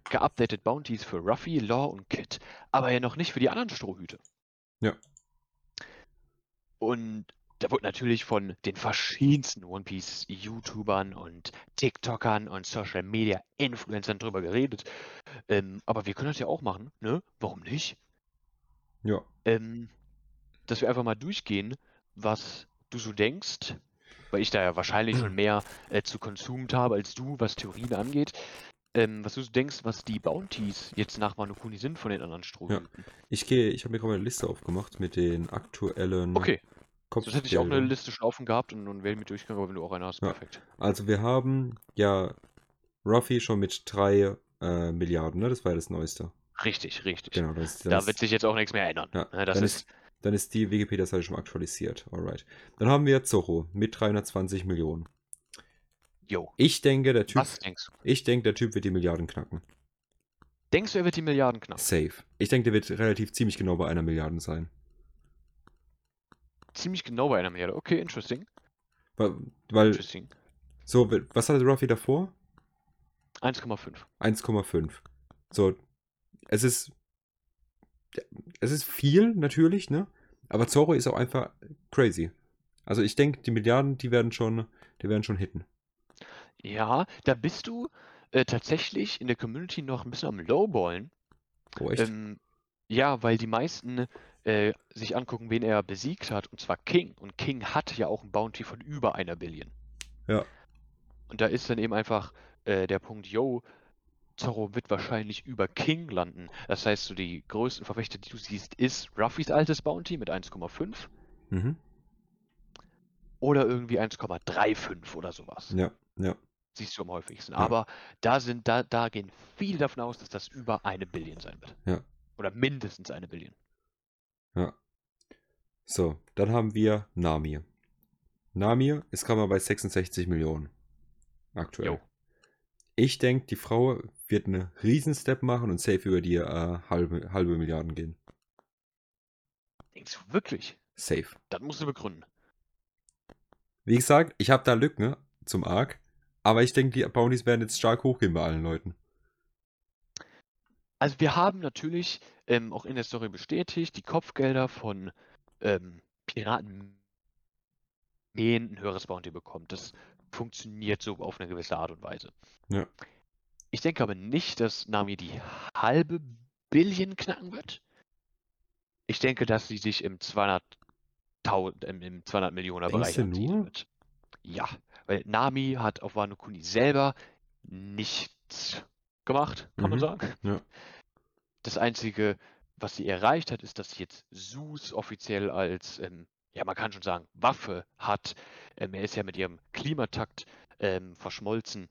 Speaker 2: geupdatet Bounties für Ruffy, Law und Kid, aber ja noch nicht für die anderen Strohhüte.
Speaker 1: Ja.
Speaker 2: Und da wird natürlich von den verschiedensten One Piece YouTubern und TikTokern und Social Media Influencern drüber geredet. Ähm, aber wir können das ja auch machen, ne? Warum nicht?
Speaker 1: Ja.
Speaker 2: Ähm, dass wir einfach mal durchgehen, was du so denkst, weil ich da ja wahrscheinlich schon mehr äh, zu konsumt habe als du, was Theorien angeht. Ähm, was du so denkst, was die Bounties jetzt nach Wano Kuni sind von den anderen Strohhüten.
Speaker 1: Ich gehe, ich habe mir gerade eine Liste aufgemacht mit den aktuellen
Speaker 2: Okay, sonst hätte ich auch eine. Liste schon offen gehabt und, und wäre mit durchgegangen, aber wenn du auch eine hast,
Speaker 1: Ja.
Speaker 2: perfekt.
Speaker 1: Also wir haben ja Ruffy schon mit drei äh, Milliarden, ne? Das war ja das Neueste.
Speaker 2: Richtig, richtig.
Speaker 1: Genau, das, das
Speaker 2: Da wird sich jetzt auch nichts mehr ändern.
Speaker 1: Ja,
Speaker 2: Ne, das
Speaker 1: dann
Speaker 2: ist,
Speaker 1: ist, dann ist die Wikipedia-Seite schon aktualisiert. Alright. Dann haben wir Zorro mit 320 Millionen.
Speaker 2: jo.
Speaker 1: Ich denke, der Typ,
Speaker 2: Was denkst du?
Speaker 1: ich denke, der Typ wird die Milliarden knacken.
Speaker 2: Denkst du, er wird die Milliarden knapp?
Speaker 1: Safe. Ich denke, der wird relativ ziemlich genau bei einer Milliarde sein.
Speaker 2: Ziemlich genau bei einer Milliarde. Okay, interesting.
Speaker 1: Weil, weil
Speaker 2: Interesting.
Speaker 1: so, was hatte Ruffy davor?
Speaker 2: 1,5.
Speaker 1: 1,5. So, es ist, es ist viel natürlich, ne? Aber Zorro ist auch einfach crazy. Also ich denke, die Milliarden, die werden schon, die werden schon hitten.
Speaker 2: Ja, da bist du äh, tatsächlich in der Community noch ein bisschen am Lowballen.
Speaker 1: Oh, echt?
Speaker 2: Ähm, ja, weil die meisten äh, sich angucken, wen er besiegt hat, und zwar King. Und King hat ja auch ein Bounty von über einer Billion.
Speaker 1: Ja.
Speaker 2: Und da ist dann eben einfach äh, der Punkt, yo, Zorro wird wahrscheinlich über King landen. Das heißt, so die größten Verfechter, die du siehst, ist Ruffys altes Bounty mit 1,5
Speaker 1: Mhm.
Speaker 2: oder irgendwie 1,35 oder sowas.
Speaker 1: Ja, ja.
Speaker 2: Siehst du am häufigsten.
Speaker 1: Ja.
Speaker 2: Aber da sind, da, da gehen viele davon aus, dass das über eine Billion sein wird.
Speaker 1: Ja.
Speaker 2: Oder mindestens eine Billion.
Speaker 1: So, dann haben wir Nami. Nami ist gerade mal bei 66 Millionen. Aktuell.
Speaker 2: Jo.
Speaker 1: Ich denke, die Frau wird einen Riesenstep machen und safe über die äh, halbe, halbe Milliarden gehen.
Speaker 2: Denkst du wirklich?
Speaker 1: Safe.
Speaker 2: Das musst du begründen.
Speaker 1: Wie gesagt, ich habe da Lücken zum Arc, aber ich denke, die Bounties werden jetzt stark hochgehen bei allen Leuten.
Speaker 2: Also wir haben natürlich ähm, auch in der Story bestätigt, die Kopfgelder von ähm, Piraten ein höheres Bounty bekommt. Das funktioniert so auf eine gewisse Art und Weise.
Speaker 1: Ja.
Speaker 2: Ich denke aber nicht, dass Nami die halbe Billion knacken wird. Ich denke, dass sie sich im 200, im, im 200 Millionen Bereich
Speaker 1: nur?
Speaker 2: wird. Ja, weil Nami hat auf Wano Kuni selber nichts gemacht, kann man
Speaker 1: Mhm.
Speaker 2: sagen.
Speaker 1: Ja.
Speaker 2: Das Einzige, was sie erreicht hat, ist, dass sie jetzt Zeus offiziell als, ähm, ja, man kann schon sagen, Waffe hat. Ähm, er ist ja mit ihrem Klimatakt ähm, verschmolzen.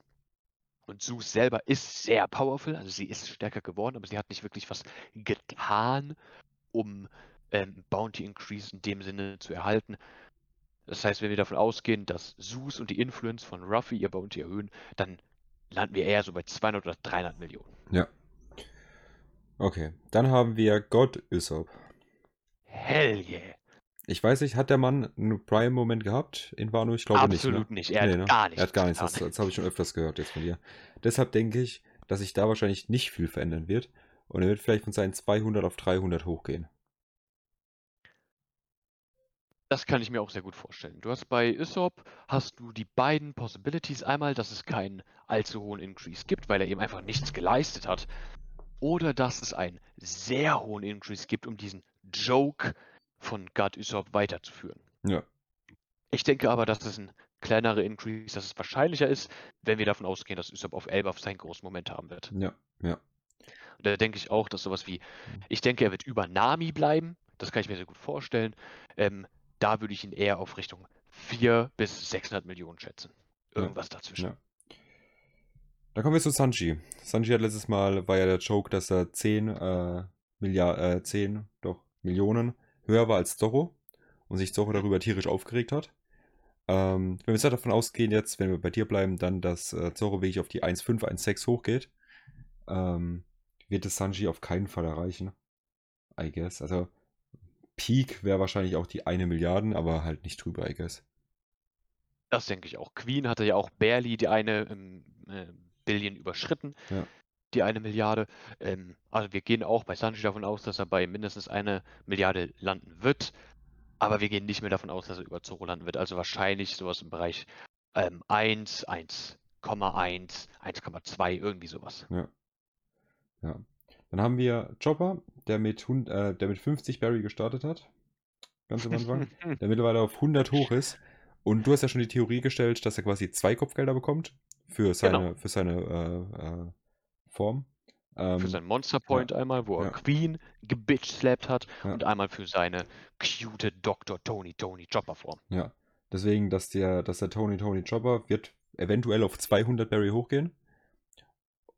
Speaker 2: Und Zeus selber ist sehr powerful, also sie ist stärker geworden, aber sie hat nicht wirklich was getan, um ähm, Bounty Increase in dem Sinne zu erhalten. Das heißt, wenn wir davon ausgehen, dass Zeus und die Influence von Ruffy ihr Bounty erhöhen, dann landen wir eher so bei 200 oder 300 Millionen.
Speaker 1: Ja. Okay, dann haben wir God Usopp.
Speaker 2: Hell yeah!
Speaker 1: Ich weiß nicht, hat der Mann einen Prime-Moment gehabt in Wano? Ich glaube
Speaker 2: Absolut
Speaker 1: nicht.
Speaker 2: nicht. Er
Speaker 1: Ne?
Speaker 2: hat
Speaker 1: Nee, ne?
Speaker 2: gar nichts.
Speaker 1: Er hat gar nichts. Das, das habe ich schon öfters gehört jetzt von dir. Deshalb denke ich, dass sich da wahrscheinlich nicht viel verändern wird. Und er wird vielleicht von seinen 200 auf 300 hochgehen.
Speaker 2: Das kann ich mir auch sehr gut vorstellen. Du hast bei Usopp hast du die beiden Possibilities. Einmal, dass es keinen allzu hohen Increase gibt, weil er eben einfach nichts geleistet hat. Oder dass es einen sehr hohen Increase gibt, um diesen Joke von God Usopp weiterzuführen.
Speaker 1: Ja.
Speaker 2: Ich denke aber, dass es ein kleinerer Increase, dass es wahrscheinlicher ist, wenn wir davon ausgehen, dass Usopp auf Elbaf seinen großen Moment haben wird.
Speaker 1: Ja, ja.
Speaker 2: Und da denke ich auch, dass sowas wie, ich denke, er wird über Nami bleiben. Das kann ich mir sehr gut vorstellen. Ähm, da würde ich ihn eher auf Richtung 4 bis 600 Millionen schätzen.
Speaker 1: Ja,
Speaker 2: Irgendwas dazwischen.
Speaker 1: Ja. Dann kommen wir zu Sanji. Sanji hat letztes Mal, war ja der Joke, dass er 10, äh, Milliard, äh, 10, doch, Millionen höher war als Zorro und sich Zorro darüber tierisch aufgeregt hat. Ähm, wenn wir jetzt davon ausgehen, jetzt, wenn wir bei dir bleiben, dann, dass äh, Zorro wirklich auf die 1,5, 1,6 hochgeht, ähm, wird es Sanji auf keinen Fall erreichen. I guess. Also, Peak wäre wahrscheinlich auch die eine Milliarden, aber halt nicht drüber, I guess.
Speaker 2: Das denke ich auch. Queen hatte ja auch barely die eine ähm, äh, Billion überschritten.
Speaker 1: Ja.
Speaker 2: Die eine Milliarde. Ähm, also wir gehen auch bei Sanji davon aus, dass er bei mindestens eine Milliarde landen wird. Aber wir gehen nicht mehr davon aus, dass er über Zoro landen wird. Also wahrscheinlich sowas im Bereich ähm, 1, 1,1, 1,2, irgendwie sowas.
Speaker 1: Ja. Ja. Dann haben wir Chopper, der mit, hund- äh, der mit 50 Barry gestartet hat. Ganz am Anfang. (laughs) der mittlerweile auf 100 hoch ist. Und du hast ja schon die Theorie gestellt, dass er quasi zwei Kopfgelder bekommt für seine,
Speaker 2: Genau.
Speaker 1: für seine äh, äh, Form. Ähm,
Speaker 2: für seinen Monster Point einmal, wo er
Speaker 1: Ja.
Speaker 2: Queen gebitch-slapped hat
Speaker 1: Ja.
Speaker 2: und einmal für seine cute Dr. Tony Tony Chopper Form.
Speaker 1: ja. Deswegen, dass der, dass der Tony Tony Chopper wird eventuell auf 200 Barry hochgehen.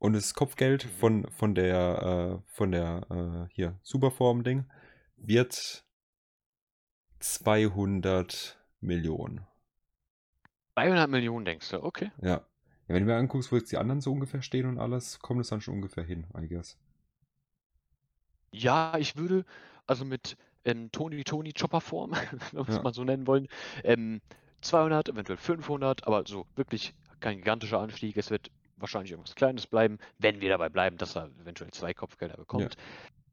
Speaker 1: Und das Kopfgeld
Speaker 2: Mhm.
Speaker 1: von, von der, äh, von der, äh, hier, Superform-Ding wird 200 Millionen.
Speaker 2: 200 Millionen denkst du, okay.
Speaker 1: Ja. ja. Wenn du mir anguckst, wo jetzt die anderen so ungefähr stehen und alles, kommt es dann schon ungefähr hin, I guess.
Speaker 2: Ja, ich würde, also mit ähm, Tony Tony Chopper Form, (laughs) wenn wir es
Speaker 1: Ja.
Speaker 2: mal so nennen wollen, ähm, 200, eventuell 500, aber so wirklich kein gigantischer Anstieg. Es wird wahrscheinlich irgendwas Kleines bleiben, wenn wir dabei bleiben, dass er eventuell zwei Kopfgelder bekommt.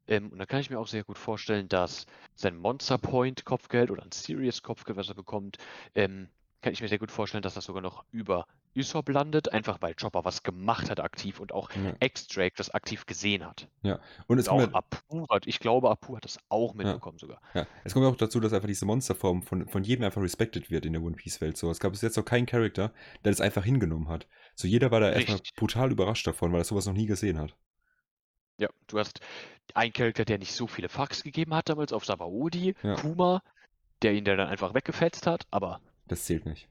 Speaker 2: Ähm, und da kann ich mir auch sehr gut vorstellen, dass sein Monster Point Kopfgeld oder ein Serious Kopfgeld, was er bekommt, ähm, kann ich mir sehr gut vorstellen, dass das sogar noch über Usopp landet, einfach weil Chopper was gemacht hat aktiv und auch
Speaker 1: Ja.
Speaker 2: X-Drake das aktiv gesehen hat.
Speaker 1: Und es
Speaker 2: Und auch
Speaker 1: kommt, ja,
Speaker 2: Apu hat, ich glaube, Apu hat das auch mitbekommen sogar.
Speaker 1: ja, es kommt ja auch dazu, dass einfach diese Monsterform von, von jedem einfach respected wird in der One Piece-Welt. So, es gab bis jetzt noch keinen Charakter, der das einfach hingenommen hat. So, jeder war da erstmal
Speaker 2: Richtig.
Speaker 1: brutal überrascht davon, weil er sowas noch nie gesehen hat.
Speaker 2: Ja, du hast einen Charakter, der nicht so viele Fucks gegeben hat damals auf Sabaody,
Speaker 1: Ja.
Speaker 2: Kuma, der ihn dann einfach weggefetzt hat, aber
Speaker 1: Das zählt nicht.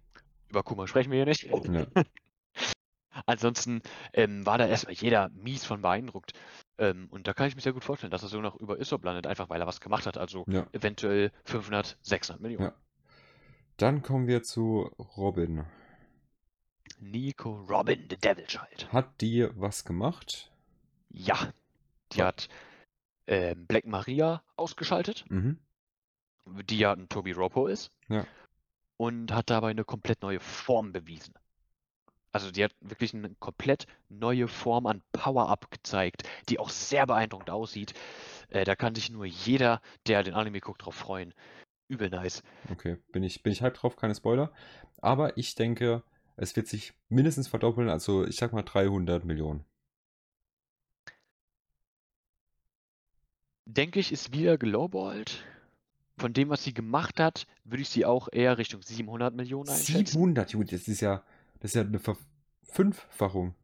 Speaker 2: über Kuma sprechen wir hier nicht.
Speaker 1: Ja. (laughs)
Speaker 2: Ansonsten ähm, war da erstmal jeder mies von beeindruckt. Ähm, und da kann ich mir sehr gut vorstellen, dass er so noch über Isop landet, einfach weil er was gemacht hat. Also
Speaker 1: Ja.
Speaker 2: eventuell 500, 600 Millionen.
Speaker 1: Ja. Dann kommen wir zu Robin.
Speaker 2: Nico Robin, the Devil Child.
Speaker 1: Hat die was gemacht?
Speaker 2: Ja, die hat ähm, Black Maria ausgeschaltet,
Speaker 1: Mhm.
Speaker 2: die ja ein Toby Ropo ist.
Speaker 1: Ja.
Speaker 2: Und hat dabei eine komplett neue Form bewiesen. Also die hat wirklich eine komplett neue Form an Power-Up gezeigt, die auch sehr beeindruckend aussieht. Äh, da kann sich nur jeder, der den Anime guckt, drauf freuen. Übel nice.
Speaker 1: Okay, bin ich, bin ich halb drauf, keine Spoiler. Aber ich denke, es wird sich mindestens verdoppeln, also ich sag mal 300 Millionen.
Speaker 2: Denke ich, ist wieder gelowballt. Von dem, was sie gemacht hat, würde ich sie auch eher Richtung 700 Millionen einschätzen.
Speaker 1: 700, Junge, das ist ja, das ist ja eine Verfünffachung.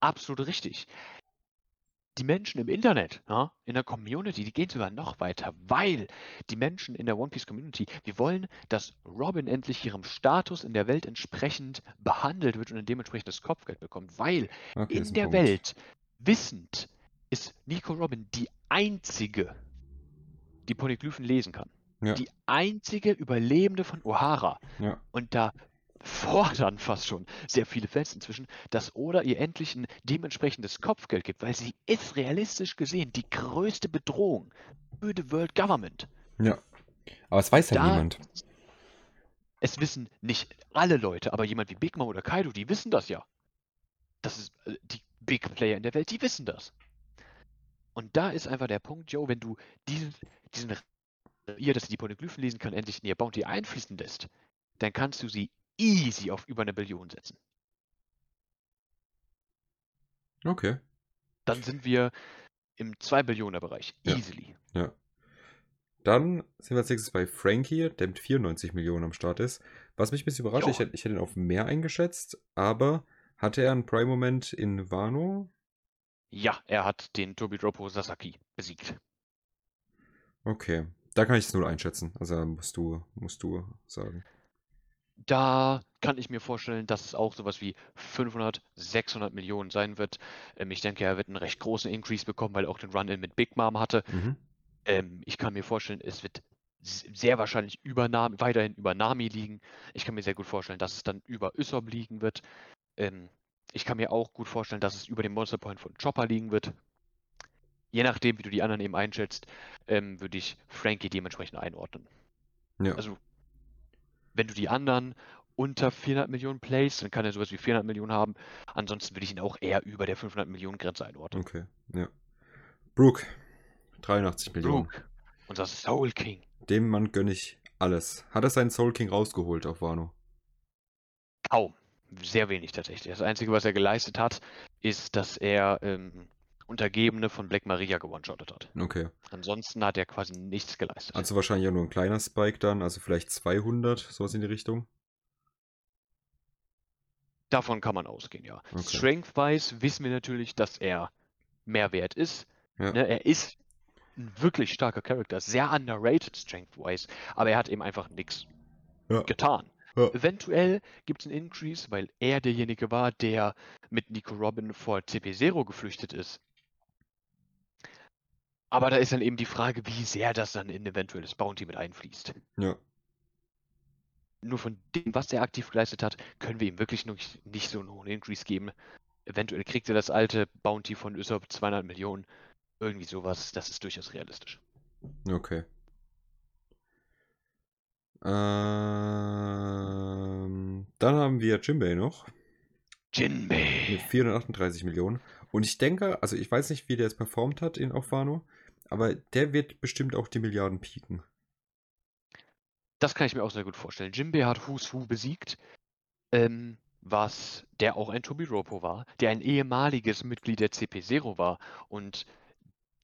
Speaker 2: Absolut richtig. Die Menschen im Internet, ja, in der Community, die gehen sogar noch weiter, weil die Menschen in der One Piece Community, die wollen, dass Robin endlich ihrem Status in der Welt entsprechend behandelt wird und dementsprechend das Kopfgeld bekommt, weil
Speaker 1: Okay,
Speaker 2: in der
Speaker 1: Punkt.
Speaker 2: Welt wissend ist Nico Robin die einzige, die Poneglyphen lesen kann.
Speaker 1: Ja.
Speaker 2: Die einzige Überlebende von O'Hara.
Speaker 1: Ja,
Speaker 2: Und da fordern fast schon sehr viele Fans inzwischen, dass Oda ihr endlich ein dementsprechendes Kopfgeld gibt, weil sie ist realistisch gesehen die größte Bedrohung für the World Government.
Speaker 1: ja. Aber es weiß ja
Speaker 2: Da-
Speaker 1: niemand.
Speaker 2: Es wissen nicht alle Leute, aber jemand wie Big Mom oder Kaido, die wissen das ja. Das ist äh, die Big Player in der Welt, die wissen das. Und da ist einfach der Punkt, Joe, wenn du diesen, diesen ihr, dass sie die Poneglyphen lesen kann, endlich in ihr Bounty einfließen lässt, dann kannst du sie easy auf über eine Billion setzen.
Speaker 1: Okay.
Speaker 2: Dann sind wir im 2-Billioner-Bereich.
Speaker 1: Ja.
Speaker 2: Easily.
Speaker 1: Ja. Dann sind wir als nächstes bei Frankie, der mit 94 Millionen am Start ist. Was mich ein bisschen überrascht,
Speaker 2: Jo.
Speaker 1: ich hätte, ich hätte ihn auf mehr eingeschätzt, aber hatte er einen Prime-Moment in Wano?
Speaker 2: Ja, er hat den Tobidropo Sasaki besiegt.
Speaker 1: Okay. Da kann ich es null einschätzen. Also musst du, musst du sagen.
Speaker 2: Da kann ich mir vorstellen, dass es auch sowas wie 500, 600 Millionen sein wird. Ähm, ich denke, er wird einen recht großen Increase bekommen, weil er auch den Run-In mit Big Mom hatte.
Speaker 1: Mhm.
Speaker 2: Ähm, ich kann mir vorstellen, es wird sehr wahrscheinlich über Nami, weiterhin über Nami liegen. Ich kann mir sehr gut vorstellen, dass es dann über Usopp liegen wird. Ähm, ich kann mir auch gut vorstellen, dass es über dem Monster Point von Chopper liegen wird. Je nachdem, wie du die anderen eben einschätzt, ähm, würde ich Frankie dementsprechend einordnen.
Speaker 1: Ja.
Speaker 2: Also, wenn du die anderen unter 400 Millionen plays, dann kann er sowas wie 400 Millionen haben. Ansonsten würde ich ihn auch eher über der 500 Millionen Grenze einordnen.
Speaker 1: Okay. Ja. Brooke. 83 Millionen.
Speaker 2: Brooke, unser Soul King.
Speaker 1: Dem Mann gönne ich alles. Hat er seinen Soul King rausgeholt auf Wano?
Speaker 2: Kaum. Sehr wenig tatsächlich. Das Einzige, was er geleistet hat, ist, dass er ähm, Untergebene von Black Maria gewone-shottet hat.
Speaker 1: Okay.
Speaker 2: Ansonsten hat er quasi nichts geleistet.
Speaker 1: Also wahrscheinlich ja nur ein kleiner Spike dann, also vielleicht 200, sowas in die Richtung.
Speaker 2: Davon kann man ausgehen, ja.
Speaker 1: Okay.
Speaker 2: Strength-wise wissen wir natürlich, dass er mehr wert ist.
Speaker 1: Ja.
Speaker 2: Ne, er ist ein wirklich starker Charakter, sehr underrated Strength-wise, aber er hat eben einfach nichts
Speaker 1: Ja.
Speaker 2: getan.
Speaker 1: Ja.
Speaker 2: Eventuell gibt es einen Increase, weil er derjenige war, der mit Nico Robin vor CP0 geflüchtet ist. Aber da ist dann eben die Frage, wie sehr das dann in eventuelles Bounty mit einfließt.
Speaker 1: Ja.
Speaker 2: Nur von dem, was er aktiv geleistet hat, können wir ihm wirklich noch nicht, nicht so einen hohen Increase geben. Eventuell kriegt er das alte Bounty von Usopp 200 Millionen. Irgendwie sowas, das ist durchaus realistisch.
Speaker 1: Okay. Ähm, dann haben wir Jimbei noch mit
Speaker 2: Jinbei.
Speaker 1: 438 Millionen. Und ich denke, also ich weiß nicht, wie der jetzt performt hat in auf Wano, aber der wird bestimmt auch die Milliarden pieken.
Speaker 2: Das kann ich mir auch sehr gut vorstellen. Jinbei hat Who's Who besiegt, ähm, was der auch ein Tobiropo war, der ein ehemaliges Mitglied der CP0 war. Und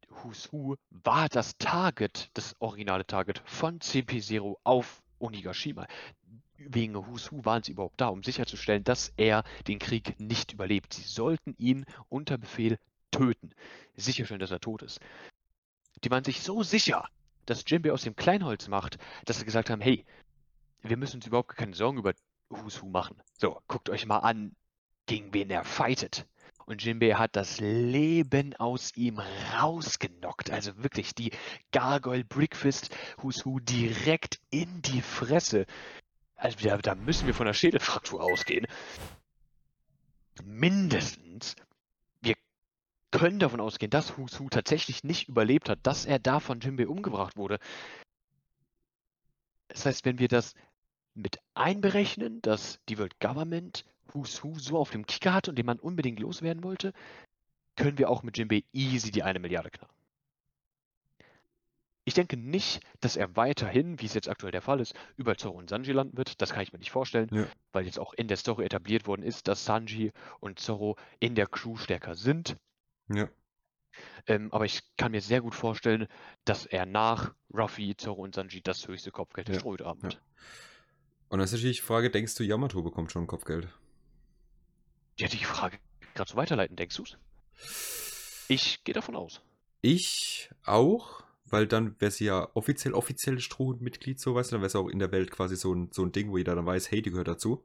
Speaker 2: Who's Who war das Target, das originale Target von CP0 auf Onigashima. Wegen Who's Who waren sie überhaupt da, um sicherzustellen, dass er den Krieg nicht überlebt. Sie sollten ihn unter Befehl töten. Sicherstellen, dass er tot ist. Die waren sich so sicher, dass Jinbei aus dem Kleinholz macht, dass sie gesagt haben, hey, wir müssen uns überhaupt keine Sorgen über Who's Who machen. So, guckt euch mal an, gegen wen er fightet. Und Jinbei hat das Leben aus ihm rausgenockt. Also wirklich die Gargoyle Brickfist Who's Who direkt in die Fresse. Also da, da müssen wir von der Schädelfraktur ausgehen. mindestens, können davon ausgehen, dass Husu tatsächlich nicht überlebt hat, dass er da von Jinbei umgebracht wurde. Das heißt, wenn wir das mit einberechnen, dass die World Government Husu so auf dem Kicker hatte und den man unbedingt loswerden wollte, können wir auch mit Jinbei easy die eine Milliarde knacken. Ich denke nicht, dass er weiterhin, wie es jetzt aktuell der Fall ist, über Zoro und Sanji landen wird. Das kann ich mir nicht vorstellen,
Speaker 1: Ja.
Speaker 2: weil jetzt auch in der Story etabliert worden ist, dass Sanji und Zoro in der Crew stärker sind.
Speaker 1: Ja.
Speaker 2: Ähm, aber ich kann mir sehr gut vorstellen, dass er nach Ruffy, Zoro und Sanji das höchste Kopfgeld der
Speaker 1: Ja,
Speaker 2: Strohhüte haben
Speaker 1: ja. Und dann ist natürlich die Frage, denkst du, Yamato bekommt schon Kopfgeld?
Speaker 2: Ja, die Frage gerade so weiterleiten, denkst du's? Ich gehe davon aus.
Speaker 1: Ich auch, weil dann wäre sie ja offiziell, offiziell Strohhut-Mitglied, so weißt du, dann wäre es auch in der Welt quasi so ein, so ein Ding, wo jeder dann weiß, hey, die gehört dazu.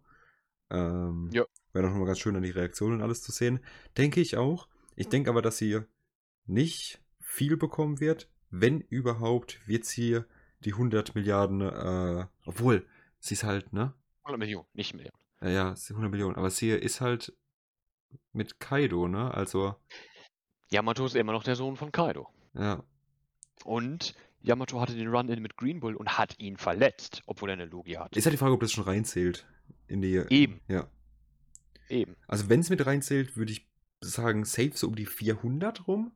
Speaker 1: Ähm,
Speaker 2: Ja.
Speaker 1: Wäre doch nochmal ganz schön, an die Reaktionen und alles zu sehen. Denke ich auch. Ich denke aber, dass sie nicht viel bekommen wird. Wenn überhaupt, wird sie die 100 Milliarden, äh, obwohl, sie ist halt, ne?
Speaker 2: 100 Millionen, nicht Millionen.
Speaker 1: Ja, ja, sie 100 Millionen, aber sie ist halt mit Kaido, ne? Also,
Speaker 2: Yamato ist immer noch der Sohn von Kaido.
Speaker 1: ja,
Speaker 2: Und Yamato hatte den Run-In mit Green Bull und hat ihn verletzt, obwohl er eine Logia hat.
Speaker 1: ist halt die Frage, ob das schon reinzählt. In die,
Speaker 2: Eben.
Speaker 1: Ja.
Speaker 2: Eben.
Speaker 1: Also wenn es mit reinzählt, würde ich sagen, safe so um die 400 rum.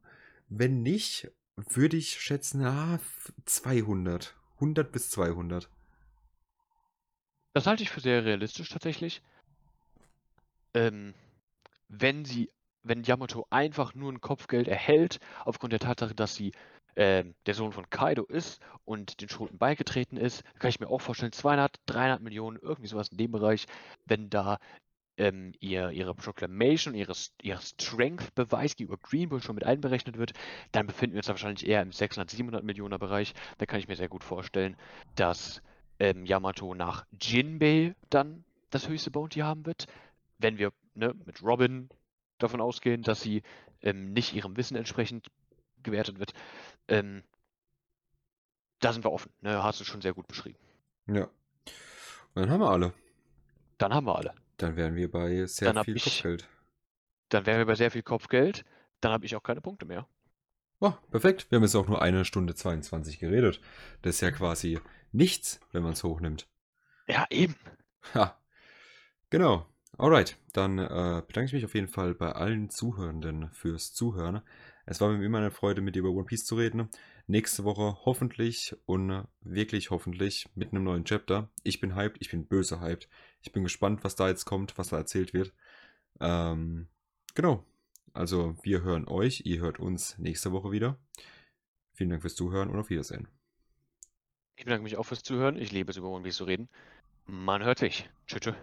Speaker 1: Wenn nicht, würde ich schätzen, f- 200. 100 bis 200.
Speaker 2: Das halte ich für sehr realistisch tatsächlich. Ähm, wenn sie, wenn Yamato einfach nur ein Kopfgeld erhält, aufgrund der Tatsache, dass sie ähm, der Sohn von Kaido ist und den Schroten beigetreten ist, kann ich mir auch vorstellen, 200, 300 Millionen, irgendwie sowas in dem Bereich, wenn da ähm, ihr, ihre Proclamation, ihre, ihre Strength-Beweis gegenüber Green Bull schon mit einberechnet wird, dann befinden wir uns da wahrscheinlich eher im 600, 700 Millionen Bereich. Da kann ich mir sehr gut vorstellen, dass ähm, Yamato nach Jinbei dann das höchste Bounty haben wird. Wenn wir ne, mit Robin davon ausgehen, dass sie ähm, nicht ihrem Wissen entsprechend gewertet wird, ähm, da sind wir offen. Ne, hast du schon sehr gut beschrieben.
Speaker 1: Ja. Und dann haben wir alle.
Speaker 2: Dann haben wir alle.
Speaker 1: Dann wären wir bei sehr
Speaker 2: Dann
Speaker 1: viel
Speaker 2: ich-
Speaker 1: Kopfgeld.
Speaker 2: Dann wären wir bei sehr viel Kopfgeld. Dann habe ich auch keine Punkte mehr.
Speaker 1: Oh, perfekt. Wir haben jetzt auch nur eine Stunde 22 geredet. Das ist ja quasi nichts, wenn man es hochnimmt.
Speaker 2: Ja, eben.
Speaker 1: Ha. Genau. Alright. Dann äh, bedanke ich mich auf jeden Fall bei allen Zuhörenden fürs Zuhören. Es war mir immer eine Freude, mit dir über One Piece zu reden. Nächste Woche hoffentlich und wirklich hoffentlich mit einem neuen Chapter. Ich bin hyped, ich bin böse hyped. Ich bin gespannt, was da jetzt kommt, was da erzählt wird. Ähm, genau. Also wir hören euch, ihr hört uns nächste Woche wieder. Vielen Dank fürs Zuhören und auf Wiedersehen.
Speaker 2: Ich bedanke mich auch fürs Zuhören. Ich liebe es, über One Piece zu reden. Man hört sich. Tschüss. tschüss.